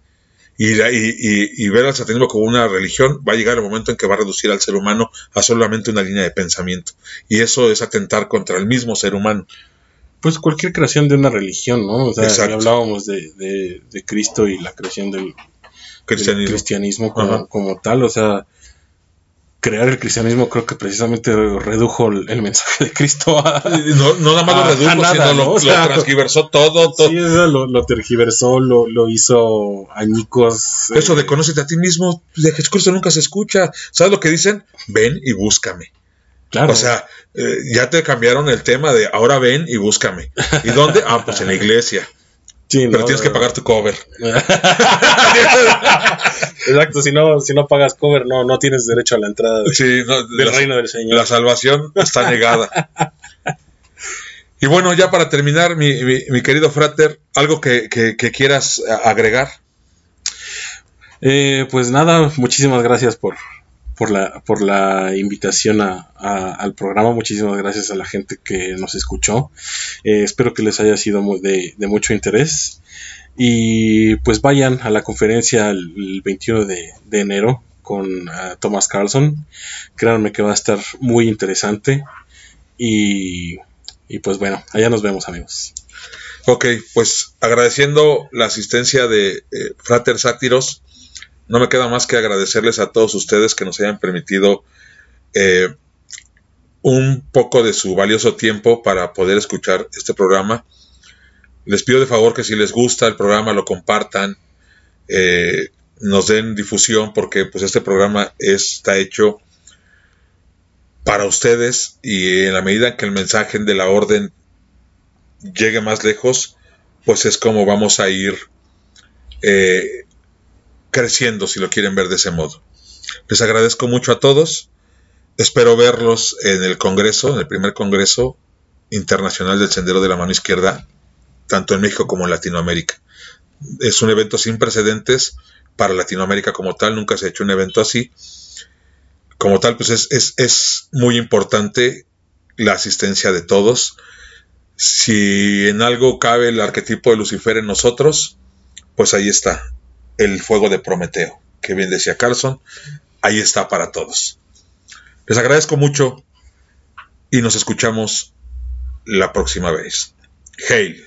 y, y, ver al satanismo como una religión, va a llegar el momento en que va a reducir al ser humano a solamente una línea de pensamiento. Y eso es atentar contra el mismo ser humano. Pues cualquier creación de una religión, ¿no? O sea, hablábamos de, Cristo y la creación del cristianismo, como, como, tal, o sea, crear el cristianismo creo que precisamente redujo el, mensaje de Cristo a... No, no nada más lo redujo, sino lo, transgiversó todo. todo. Sí, lo, tergiversó, lo, hizo añicos. Eso de eh, conócete a ti mismo, de Jesucristo nunca se escucha. ¿Sabes lo que dicen? Ven y búscame. Claro. O sea, eh, ya te cambiaron el tema de ahora ven y búscame. ¿Y dónde? Ah, pues en la iglesia. Pero tienes que pagar tu cover. Exacto, si no, si no pagas cover, no, no tienes derecho a la entrada del reino del Señor. La salvación está negada. y bueno, ya para terminar, mi, mi, querido Frater, ¿algo que, quieras agregar? Eh, pues nada, muchísimas gracias por, por la, por la invitación a, al programa. Muchísimas gracias a la gente que nos escuchó. Eh, espero que les haya sido de, mucho interés. Y pues vayan a la conferencia el, 21 de, enero con uh, Thomas Carlson. Créanme que va a estar muy interesante. Y, y pues bueno, allá nos vemos amigos. Ok, pues agradeciendo la asistencia de eh, Frater Sátiros no me queda más que agradecerles a todos ustedes que nos hayan permitido eh, un poco de su valioso tiempo para poder escuchar este programa. Les pido de favor que si les gusta el programa lo compartan, eh, nos den difusión porque pues este programa está hecho para ustedes y en la medida que el mensaje de la orden llegue más lejos, pues es como vamos a ir eh, creciendo, si lo quieren ver de ese modo. Les agradezco mucho a todos. Espero verlos en el Congreso, en el primer Congreso Internacional del Sendero de la Mano Izquierda, tanto en México como en Latinoamérica. Es un evento sin precedentes para Latinoamérica como tal, nunca se ha hecho un evento así. Como tal, pues es, es, es muy importante la asistencia de todos. Si en algo cabe el arquetipo de Lucifer en nosotros, pues ahí está, el fuego de Prometeo, que bien decía Carlson, ahí está para todos. Les agradezco mucho y nos escuchamos la próxima vez. Hail.